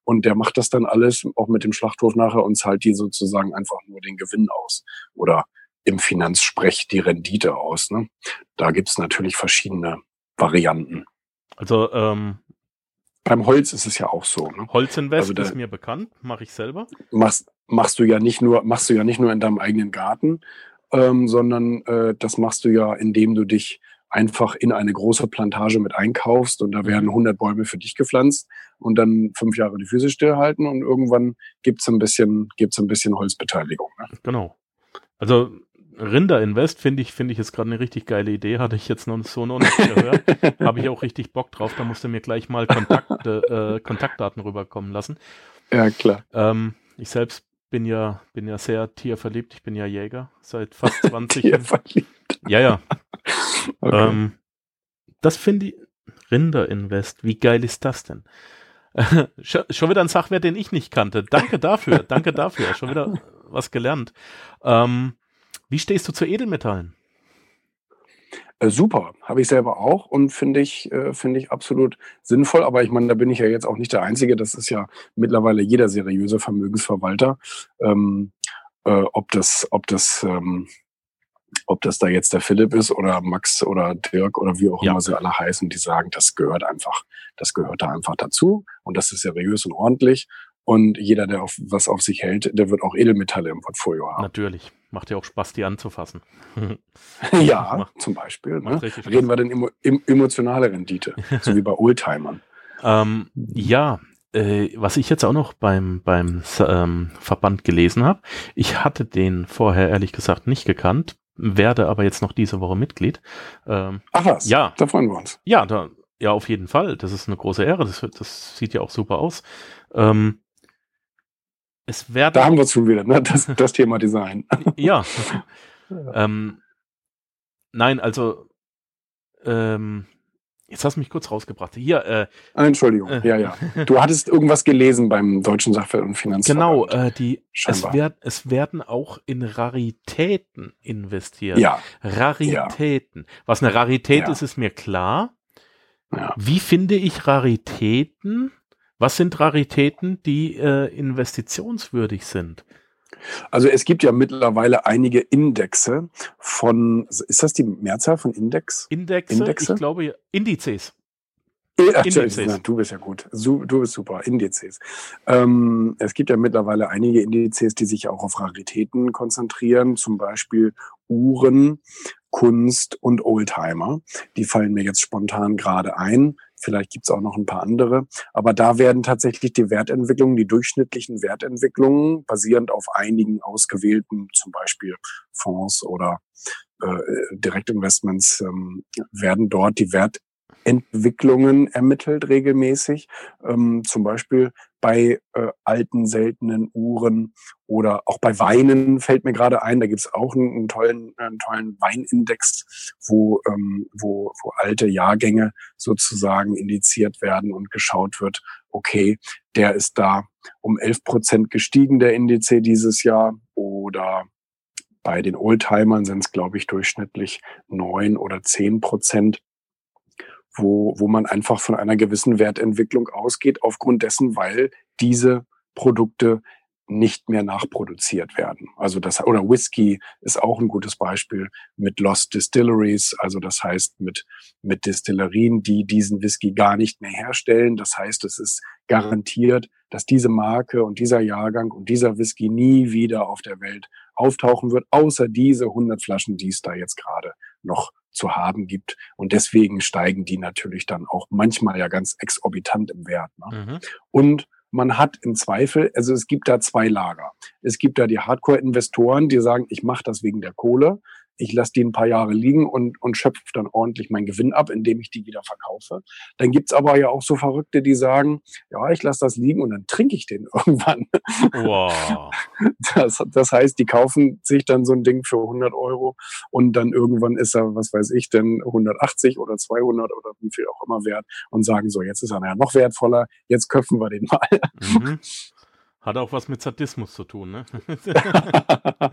Und der macht das dann alles auch mit dem Schlachthof nachher und zahlt dir sozusagen einfach nur den Gewinn aus. Oder im Finanzsprech die Rendite aus. Ne? Da gibt's natürlich verschiedene Varianten. Also ähm, beim Holz ist es ja auch so. Ne? Holzinvest also ist mir bekannt, mache ich selber. Machst, machst du ja nicht nur, machst du ja nicht nur in deinem eigenen Garten, ähm, sondern äh, das machst du ja, indem du dich einfach in eine große Plantage mit einkaufst und da werden 100 mhm. Bäume für dich gepflanzt und dann fünf Jahre die Füße stillhalten und irgendwann gibt's ein bisschen, gibt's ein bisschen Holzbeteiligung. Ne? Genau. Also Rinder Invest finde ich, finde ich jetzt gerade eine richtig geile Idee. Hatte ich jetzt noch so noch nicht gehört. Habe ich auch richtig Bock drauf. Da musst du mir gleich mal Kontakte, äh, Kontaktdaten rüberkommen lassen. Ja, klar. Ähm, ich selbst bin ja, bin ja sehr tierverliebt. Ich bin ja Jäger seit fast 20 Jahren. Tierverliebt. Ja, ja. Okay. Ähm, das finde ich, Rinder Invest, wie geil ist das denn? schon wieder ein Sachwert, den ich nicht kannte. Danke dafür, danke dafür. Schon wieder was gelernt. Ähm, wie stehst du zu Edelmetallen? Äh, super, habe ich selber auch und finde ich, äh, finde ich absolut sinnvoll. Aber ich meine, da bin ich ja jetzt auch nicht der Einzige. Das ist ja mittlerweile jeder seriöse Vermögensverwalter. Ähm, äh, ob das, ob das, ähm, ob das da jetzt der Philipp ist oder Max oder Dirk oder wie auch ja. immer sie alle heißen, die sagen, das gehört einfach, das gehört da einfach dazu und das ist seriös und ordentlich. Und jeder, der auf, was auf sich hält, der wird auch Edelmetalle im Portfolio haben. Natürlich. Macht ja auch Spaß, die anzufassen. ja, Macht, zum Beispiel. Ne? Reden wir denn emo, emotionale Rendite, so wie bei Oldtimern. Ähm, ja, äh, was ich jetzt auch noch beim, beim ähm, Verband gelesen habe, ich hatte den vorher ehrlich gesagt nicht gekannt, werde aber jetzt noch diese Woche Mitglied. Ähm, Ach was, ja. da freuen wir uns. Ja, da, ja, auf jeden Fall. Das ist eine große Ehre. Das, das sieht ja auch super aus. Ähm, es werden da haben wir es schon wieder, ne? das, das Thema Design. ja. ähm, nein, also ähm, jetzt hast du mich kurz rausgebracht. Hier, äh, ah, Entschuldigung, äh, ja, ja. Du hattest irgendwas gelesen beim Deutschen Sachwert- und Finanzverband. Genau, äh, die, es, werd, es werden auch in Raritäten investiert. Ja. Raritäten. Ja. Was eine Rarität ja. ist, ist mir klar. Ja. Wie finde ich Raritäten? Was sind Raritäten, die äh, investitionswürdig sind? Also es gibt ja mittlerweile einige Indexe von, ist das die Mehrzahl von Index? Indexe, Indexe? ich glaube, Indizes. Indizes. Du bist ja gut. Du bist super. Indizes. Ähm, es gibt ja mittlerweile einige Indizes, die sich auch auf Raritäten konzentrieren, zum Beispiel Uhren, Kunst und Oldtimer. Die fallen mir jetzt spontan gerade ein. Vielleicht gibt es auch noch ein paar andere. Aber da werden tatsächlich die Wertentwicklungen, die durchschnittlichen Wertentwicklungen, basierend auf einigen ausgewählten, zum Beispiel Fonds oder äh, Direktinvestments, ähm, werden dort die Wertentwicklungen ermittelt regelmäßig. Ähm, zum Beispiel bei äh, alten, seltenen Uhren oder auch bei Weinen fällt mir gerade ein. Da gibt es auch einen, einen, tollen, einen tollen Weinindex, wo, ähm, wo, wo alte Jahrgänge sozusagen indiziert werden und geschaut wird, okay, der ist da um 11 Prozent gestiegen, der Indiz dieses Jahr. Oder bei den Oldtimern sind es, glaube ich, durchschnittlich neun oder zehn Prozent wo, wo man einfach von einer gewissen Wertentwicklung ausgeht, aufgrund dessen, weil diese Produkte nicht mehr nachproduziert werden. Also das oder Whisky ist auch ein gutes Beispiel mit Lost Distilleries, also das heißt mit mit Distillerien, die diesen Whisky gar nicht mehr herstellen. Das heißt, es ist garantiert, dass diese Marke und dieser Jahrgang und dieser Whisky nie wieder auf der Welt auftauchen wird, außer diese 100 Flaschen, die es da jetzt gerade noch zu haben gibt. Und deswegen steigen die natürlich dann auch manchmal ja ganz exorbitant im Wert. Ne? Mhm. Und man hat im Zweifel, also es gibt da zwei Lager. Es gibt da die Hardcore-Investoren, die sagen, ich mache das wegen der Kohle ich lasse die ein paar Jahre liegen und, und schöpfe dann ordentlich meinen Gewinn ab, indem ich die wieder verkaufe. Dann gibt's aber ja auch so Verrückte, die sagen, ja, ich lasse das liegen und dann trinke ich den irgendwann. Wow. Das, das heißt, die kaufen sich dann so ein Ding für 100 Euro und dann irgendwann ist er, was weiß ich, denn 180 oder 200 oder wie viel auch immer wert und sagen so, jetzt ist er ja noch wertvoller, jetzt köpfen wir den mal. Mhm. Hat auch was mit Sadismus zu tun, ne?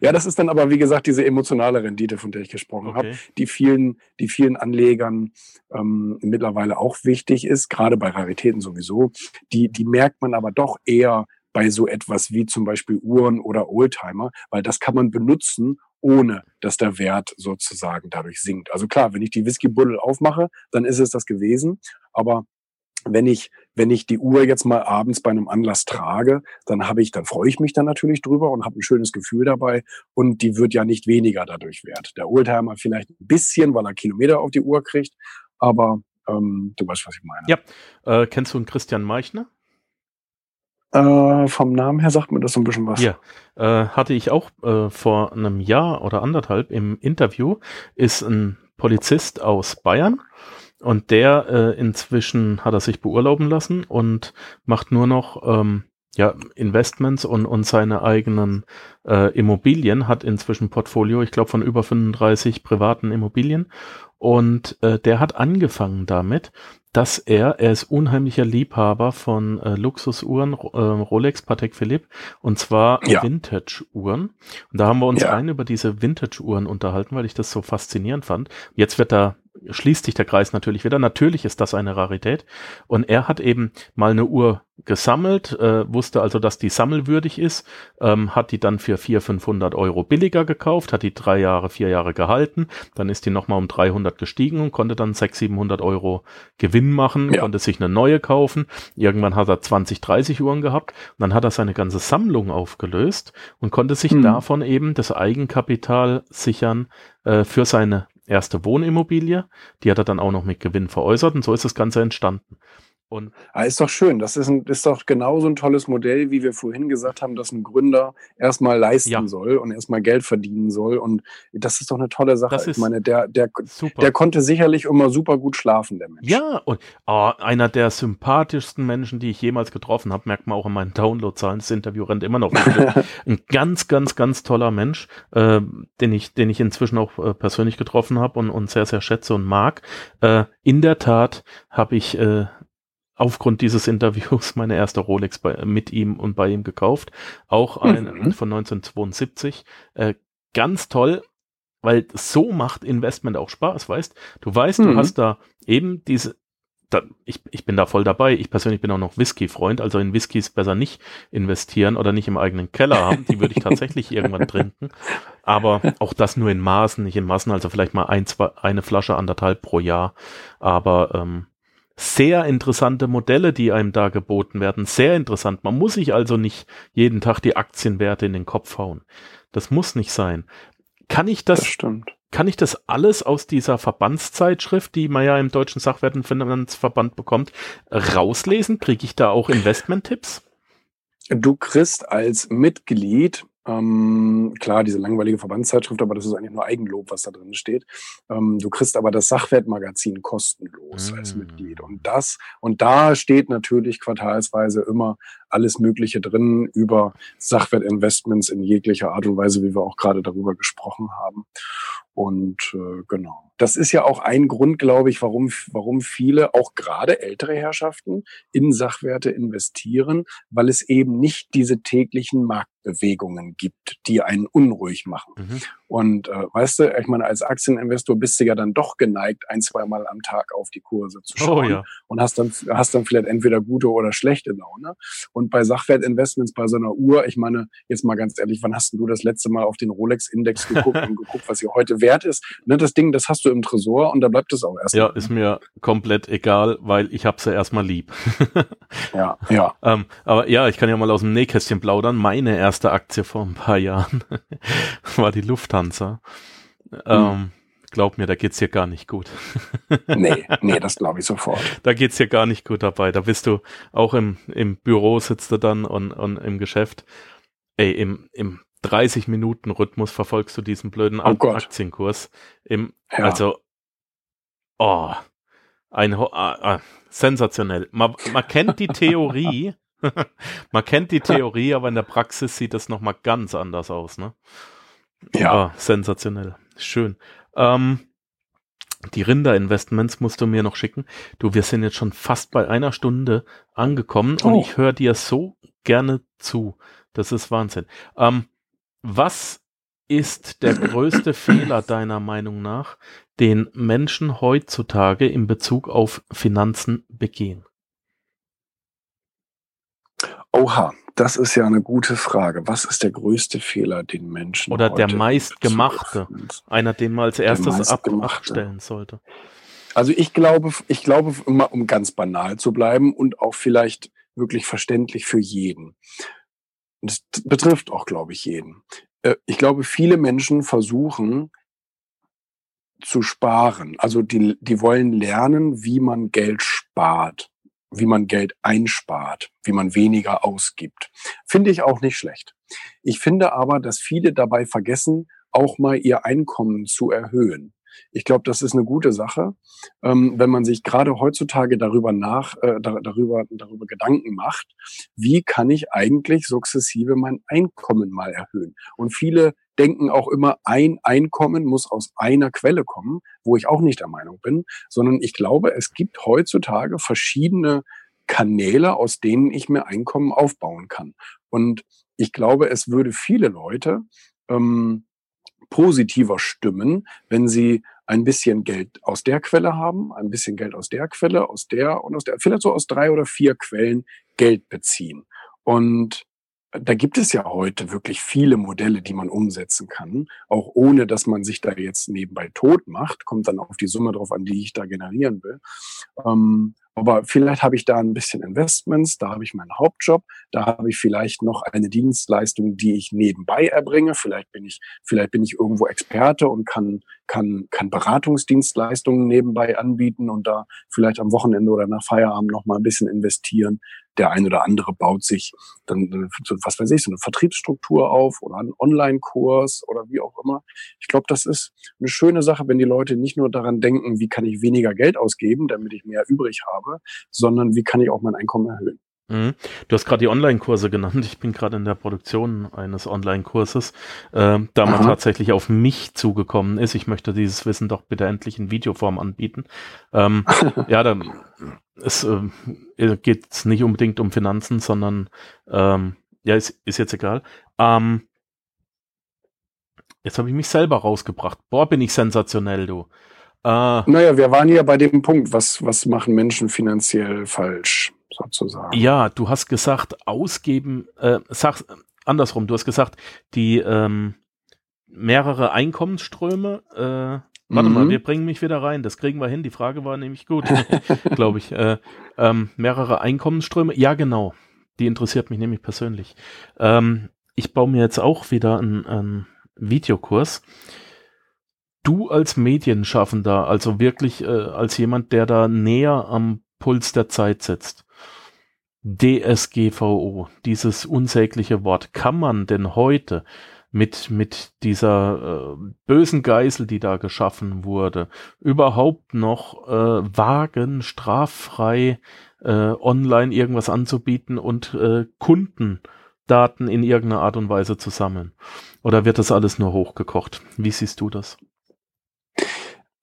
ja, das ist dann aber, wie gesagt, diese emotionale Rendite, von der ich gesprochen okay. habe, die vielen, die vielen Anlegern ähm, mittlerweile auch wichtig ist, gerade bei Raritäten sowieso. Die, die merkt man aber doch eher bei so etwas wie zum Beispiel Uhren oder Oldtimer, weil das kann man benutzen, ohne dass der Wert sozusagen dadurch sinkt. Also klar, wenn ich die Whisky-Buddel aufmache, dann ist es das gewesen. Aber wenn ich, wenn ich die Uhr jetzt mal abends bei einem Anlass trage, dann habe ich, dann freue ich mich dann natürlich drüber und habe ein schönes Gefühl dabei und die wird ja nicht weniger dadurch wert. Der Oldtimer vielleicht ein bisschen, weil er Kilometer auf die Uhr kriegt, aber ähm, du weißt, was ich meine. Ja, äh, kennst du einen Christian Meichner? Äh, vom Namen her sagt mir das so ein bisschen was. Ja, äh, hatte ich auch äh, vor einem Jahr oder anderthalb im Interview, ist ein Polizist aus Bayern und der äh, inzwischen hat er sich beurlauben lassen und macht nur noch ähm, ja, Investments und, und seine eigenen äh, Immobilien, hat inzwischen Portfolio, ich glaube, von über 35 privaten Immobilien. Und äh, der hat angefangen damit, dass er, er ist unheimlicher Liebhaber von äh, Luxusuhren, äh, Rolex, Patek Philippe, und zwar ja. Vintage-Uhren. Und da haben wir uns ja. rein über diese Vintage-Uhren unterhalten, weil ich das so faszinierend fand. Jetzt wird da schließt sich der Kreis natürlich wieder. Natürlich ist das eine Rarität. Und er hat eben mal eine Uhr gesammelt, äh, wusste also, dass die sammelwürdig ist, ähm, hat die dann für 400, 500 Euro billiger gekauft, hat die drei Jahre, vier Jahre gehalten, dann ist die nochmal um 300 gestiegen und konnte dann 600, 700 Euro Gewinn machen, ja. konnte sich eine neue kaufen. Irgendwann hat er 20, 30 Uhren gehabt und dann hat er seine ganze Sammlung aufgelöst und konnte sich hm. davon eben das Eigenkapital sichern äh, für seine erste Wohnimmobilie. Die hat er dann auch noch mit Gewinn veräußert und so ist das Ganze entstanden. Und ah, ist doch schön. Das ist, ein, ist doch genauso ein tolles Modell, wie wir vorhin gesagt haben, dass ein Gründer erstmal leisten ja. soll und erstmal Geld verdienen soll. Und das ist doch eine tolle Sache. Das ich meine, der, der, super. der konnte sicherlich immer super gut schlafen, der Mensch. Ja, und oh, einer der sympathischsten Menschen, die ich jemals getroffen habe, merkt man auch in meinen Downloadzahlen. Das Interview rennt immer noch. ein ganz, ganz, ganz toller Mensch, äh, den, ich, den ich inzwischen auch äh, persönlich getroffen habe und, und sehr, sehr schätze und mag. Äh, in der Tat habe ich äh, aufgrund dieses Interviews meine erste Rolex bei, mit ihm und bei ihm gekauft. Auch ein mhm. von 1972. Äh, ganz toll, weil so macht Investment auch Spaß, weißt du? weißt, mhm. du hast da eben diese, da, ich, ich bin da voll dabei. Ich persönlich bin auch noch Whisky-Freund, also in Whiskys besser nicht investieren oder nicht im eigenen Keller haben. Die würde ich tatsächlich irgendwann trinken. Aber auch das nur in Maßen, nicht in Maßen, also vielleicht mal ein, zwei, eine Flasche anderthalb pro Jahr. Aber ähm, sehr interessante Modelle, die einem da geboten werden. Sehr interessant. Man muss sich also nicht jeden Tag die Aktienwerte in den Kopf hauen. Das muss nicht sein. Kann ich das, Das kann ich das alles aus dieser Verbandszeitschrift, die man ja im Deutschen Sachwertenfinanzverband bekommt, rauslesen? Kriege ich da auch Investment-Tipps? Du kriegst als Mitglied, ähm, klar, diese langweilige Verbandszeitschrift, aber das ist eigentlich nur Eigenlob, was da drin steht. Ähm, du kriegst aber das Sachwertmagazin kostenlos als Mm. Mitglied. Und das, und da steht natürlich quartalsweise immer alles Mögliche drin über Sachwertinvestments in jeglicher Art und Weise, wie wir auch gerade darüber gesprochen haben. Und äh, genau. Das ist ja auch ein Grund, glaube ich, warum, warum viele, auch gerade ältere Herrschaften, in Sachwerte investieren, weil es eben nicht diese täglichen Marktbewegungen gibt, die einen unruhig machen. Mhm. Und äh, weißt du, ich meine, als Aktieninvestor bist du ja dann doch geneigt, ein, zweimal am Tag auf die Kurse zu Oh schauen ja. und hast dann, hast dann vielleicht entweder gute oder schlechte Laune. Und bei Sachwertinvestments, bei so einer Uhr, ich meine, jetzt mal ganz ehrlich, wann hast denn du das letzte Mal auf den Rolex-Index geguckt und geguckt, was sie heute wert ist? Ne, das Ding, das hast du im Tresor und da bleibt es auch erst. Ja, ist mir komplett egal, weil ich hab's ja erstmal lieb. ja, ja. ähm, aber ja, ich kann ja mal aus dem Nähkästchen plaudern. Meine erste Aktie vor ein paar Jahren war die Lufthansa. Ähm, glaub mir, da geht's hier gar nicht gut. Nee, nee, das glaube ich sofort. Da geht's hier gar nicht gut dabei. Da bist du auch im, im Büro sitzt du dann und, und im Geschäft. Ey, im, im 30-Minuten-Rhythmus verfolgst du diesen blöden Oh Gott. Aktienkurs. Im, Ja. Also, oh, ein, ah, ah, sensationell. Man, man kennt die Theorie, man kennt die Theorie, aber in der Praxis sieht das nochmal ganz anders aus, ne? Ja. Ah, sensationell. Schön. Ähm, die Rinder-Investments musst du mir noch schicken. Du, wir sind jetzt schon fast bei einer Stunde angekommen und Oh. ich höre dir so gerne zu. Das ist Wahnsinn. Ähm, was ist der größte Fehler deiner Meinung nach, den Menschen heutzutage in Bezug auf Finanzen begehen? Oha, das ist ja eine gute Frage. Was ist der größte Fehler, den Menschen Oder der meistgemachte? Einer, den man als erstes ab abstellen sollte. Also ich glaube, ich glaube immer, um ganz banal zu bleiben und auch vielleicht wirklich verständlich für jeden. Es betrifft auch, glaube ich, jeden. Äh, Ich glaube, viele Menschen versuchen zu sparen. Also die, die wollen lernen, wie man Geld spart, wie man Geld einspart, wie man weniger ausgibt. Finde ich auch nicht schlecht. Ich finde aber, dass viele dabei vergessen, auch mal ihr Einkommen zu erhöhen. Ich glaube, das ist eine gute Sache, ähm, wenn man sich gerade heutzutage darüber nach, äh, da, darüber, darüber Gedanken macht, wie kann ich eigentlich sukzessive mein Einkommen mal erhöhen? Und viele denken auch immer, ein Einkommen muss aus einer Quelle kommen, wo ich auch nicht der Meinung bin, sondern ich glaube, es gibt heutzutage verschiedene Kanäle, aus denen ich mir Einkommen aufbauen kann. Und ich glaube, es würde viele Leute ähm, positiver stimmen, wenn sie ein bisschen Geld aus der Quelle haben, ein bisschen Geld aus der Quelle, aus der und aus der, vielleicht so aus drei oder vier Quellen Geld beziehen. Und da gibt es ja heute wirklich viele Modelle, die man umsetzen kann, auch ohne dass man sich da jetzt nebenbei tot macht. Kommt dann auf die Summe drauf an, die ich da generieren will. Ähm, aber vielleicht habe ich da ein bisschen Investments, da habe ich meinen Hauptjob, da habe ich vielleicht noch eine Dienstleistung, die ich nebenbei erbringe. Vielleicht bin ich, vielleicht bin ich irgendwo Experte und kann, kann, kann Beratungsdienstleistungen nebenbei anbieten und da vielleicht am Wochenende oder nach Feierabend noch mal ein bisschen investieren. Der ein oder andere baut sich dann, was weiß ich, so eine Vertriebsstruktur auf oder einen Online-Kurs oder wie auch immer. Ich glaube, das ist eine schöne Sache, wenn die Leute nicht nur daran denken, wie kann ich weniger Geld ausgeben, damit ich mehr übrig habe, sondern wie kann ich auch mein Einkommen erhöhen. Mhm. Du hast gerade die Online-Kurse genannt. Ich bin gerade in der Produktion eines Online-Kurses, äh, da man tatsächlich auf mich zugekommen ist. Ich möchte dieses Wissen doch bitte endlich in Videoform anbieten. Ähm, ja, da es äh, geht nicht unbedingt um Finanzen, sondern ähm, ja, ist, ist jetzt egal. Ähm, jetzt habe ich mich selber rausgebracht. Boah, bin ich sensationell, du. Äh, Naja, wir waren ja bei dem Punkt, was, was machen Menschen finanziell falsch, sozusagen. Ja, du hast gesagt, ausgeben, äh, sag andersrum, du hast gesagt, die ähm, mehrere Einkommensströme, äh, Warte mhm. mal, wir bringen mich wieder rein. Das kriegen wir hin. Die Frage war nämlich gut, glaube ich. Äh, ähm, mehrere Einkommensströme. Ja, genau. Die interessiert mich nämlich persönlich. Ähm, ich baue mir jetzt auch wieder einen, einen Videokurs. Du als Medienschaffender, also wirklich äh, als jemand, der da näher am Puls der Zeit sitzt. DSGVO, dieses unsägliche Wort, kann man denn heute mit, mit dieser äh, bösen Geisel, die da geschaffen wurde, überhaupt noch äh, wagen, straffrei äh, online irgendwas anzubieten und äh, Kundendaten in irgendeiner Art und Weise zu sammeln? Oder wird das alles nur hochgekocht? Wie siehst du das?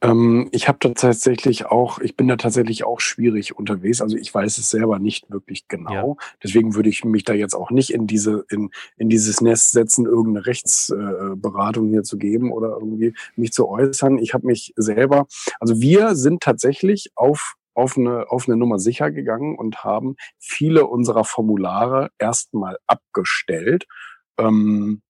Ähm, ich habe da tatsächlich auch, ich bin da tatsächlich auch schwierig unterwegs. Also ich weiß es selber nicht wirklich genau. Ja. Deswegen würde ich mich da jetzt auch nicht in diese, in, in dieses Nest setzen, irgendeine Rechtsberatung äh, hier zu geben oder irgendwie mich zu äußern. Ich habe mich selber, also wir sind tatsächlich auf auf eine, auf eine Nummer sicher gegangen und haben viele unserer Formulare erstmal abgestellt. Ähm,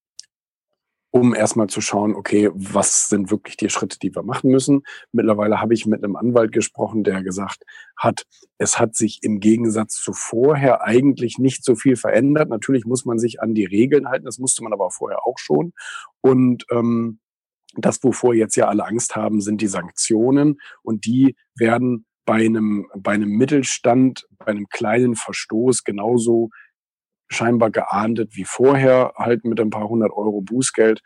um erstmal zu schauen, okay, was sind wirklich die Schritte, die wir machen müssen. Mittlerweile habe ich mit einem Anwalt gesprochen, der gesagt hat, es hat sich im Gegensatz zu vorher eigentlich nicht so viel verändert. Natürlich muss man sich an die Regeln halten, das musste man aber vorher auch schon. Und ähm, das, wovor jetzt ja alle Angst haben, sind die Sanktionen und die werden bei einem, bei einem Mittelstand, bei einem kleinen Verstoß genauso scheinbar geahndet wie vorher, halt mit ein paar hundert Euro Bußgeld.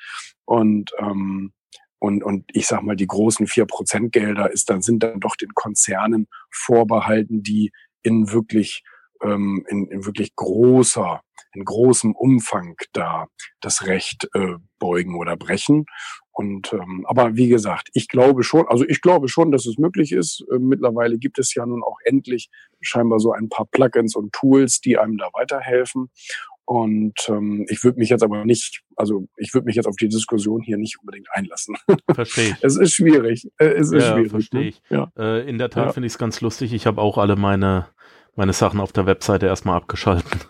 Und, ähm, und, und ich sag mal, die großen vier Prozent Gelder ist dann, sind dann doch den Konzernen vorbehalten, die in wirklich, ähm, in, in wirklich großer, in großem Umfang da das Recht äh, beugen oder brechen. Und ähm, aber wie gesagt, ich glaube schon, also ich glaube schon, dass es möglich ist. Äh, mittlerweile gibt es ja nun auch endlich scheinbar so ein paar Plugins und Tools, die einem da weiterhelfen. Und ähm, ich würde mich jetzt aber nicht, also ich würde mich jetzt auf die Diskussion hier nicht unbedingt einlassen. Verstehe ich. es ist schwierig. Äh, es ist ja, schwierig. Verstehe ne? ich. Ja. Äh, in der Tat ja. finde ich es ganz lustig. Ich habe auch alle meine, meine Sachen auf der Webseite erstmal abgeschalten.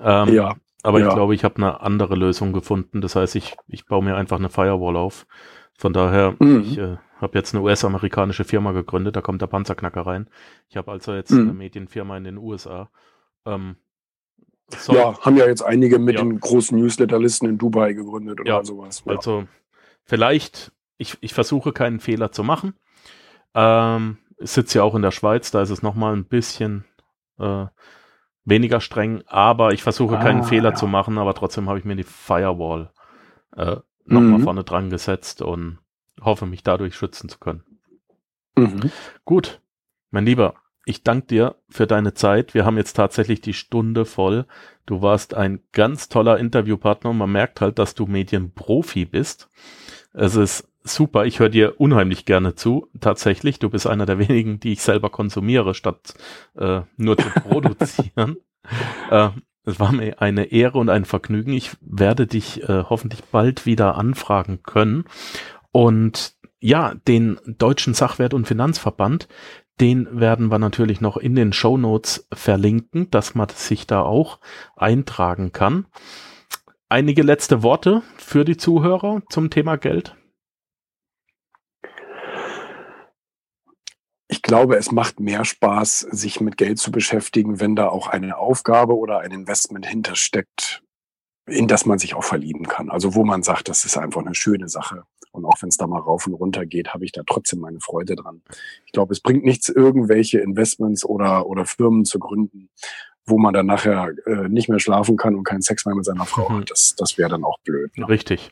Ähm, ja. Aber ja. ich glaube, ich habe eine andere Lösung gefunden. Das heißt, ich, ich baue mir einfach eine Firewall auf. Von daher, mhm. ich äh, habe jetzt eine US-amerikanische Firma gegründet, da kommt der Panzerknacker rein. Ich habe also jetzt mhm. eine Medienfirma in den USA. Ähm, ja, haben ja jetzt einige mit ja. den großen Newsletterlisten in Dubai gegründet oder ja, sowas. Ja. Also vielleicht, ich, ich versuche keinen Fehler zu machen. Ähm, sitze ja auch in der Schweiz, da ist es nochmal ein bisschen äh, weniger streng, aber ich versuche keinen ah, Fehler ja. zu machen, aber trotzdem habe ich mir die Firewall äh, nochmal mhm. vorne dran gesetzt und hoffe, mich dadurch schützen zu können. Mhm. Gut, mein Lieber, ich danke dir für deine Zeit. Wir haben jetzt tatsächlich die Stunde voll. Du warst ein ganz toller Interviewpartner und man merkt halt, dass du Medienprofi bist. Es ist super. Ich höre dir unheimlich gerne zu. Tatsächlich, du bist einer der wenigen, die ich selber konsumiere, statt äh, nur zu produzieren. äh, es war mir eine Ehre und ein Vergnügen. Ich werde dich äh, hoffentlich bald wieder anfragen können. Und ja, den Deutschen Sachwert- und Finanzverband, den werden wir natürlich noch in den Show Notes verlinken, dass man sich da auch eintragen kann. Einige letzte Worte für die Zuhörer zum Thema Geld. Ich glaube, es macht mehr Spaß, sich mit Geld zu beschäftigen, wenn da auch eine Aufgabe oder ein Investment hintersteckt, in das man sich auch verlieben kann. Also wo man sagt, das ist einfach eine schöne Sache. Und auch wenn es da mal rauf und runter geht, habe ich da trotzdem meine Freude dran. Ich glaube, es bringt nichts, irgendwelche Investments oder, oder Firmen zu gründen, wo man dann nachher äh, nicht mehr schlafen kann und keinen Sex mehr mit seiner Frau mhm. hat. Das, das wäre dann auch blöd. Ne? Richtig.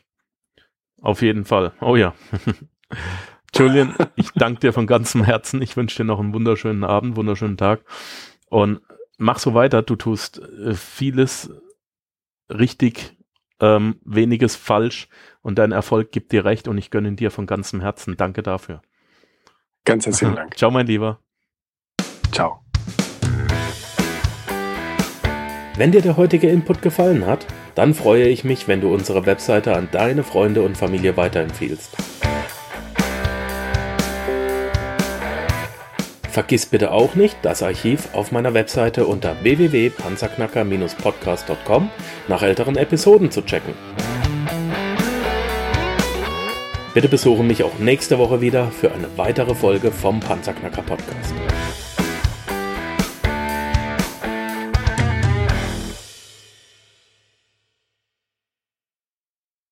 Auf jeden Fall. Oh ja. Julian, ich danke dir von ganzem Herzen. Ich wünsche dir noch einen wunderschönen Abend, wunderschönen Tag. Und mach so weiter. Du tust äh, vieles richtig, ähm, weniges falsch und dein Erfolg gibt dir recht und ich gönne dir von ganzem Herzen. Danke dafür. Ganz herzlichen Dank. Ciao, mein Lieber. Ciao. Wenn dir der heutige Input gefallen hat, dann freue ich mich, wenn du unsere Webseite an deine Freunde und Familie weiterempfiehlst. Vergiss bitte auch nicht, das Archiv auf meiner Webseite unter www.panzerknacker-podcast.com nach älteren Episoden zu checken. Bitte besuche mich auch nächste Woche wieder für eine weitere Folge vom Panzerknacker Podcast.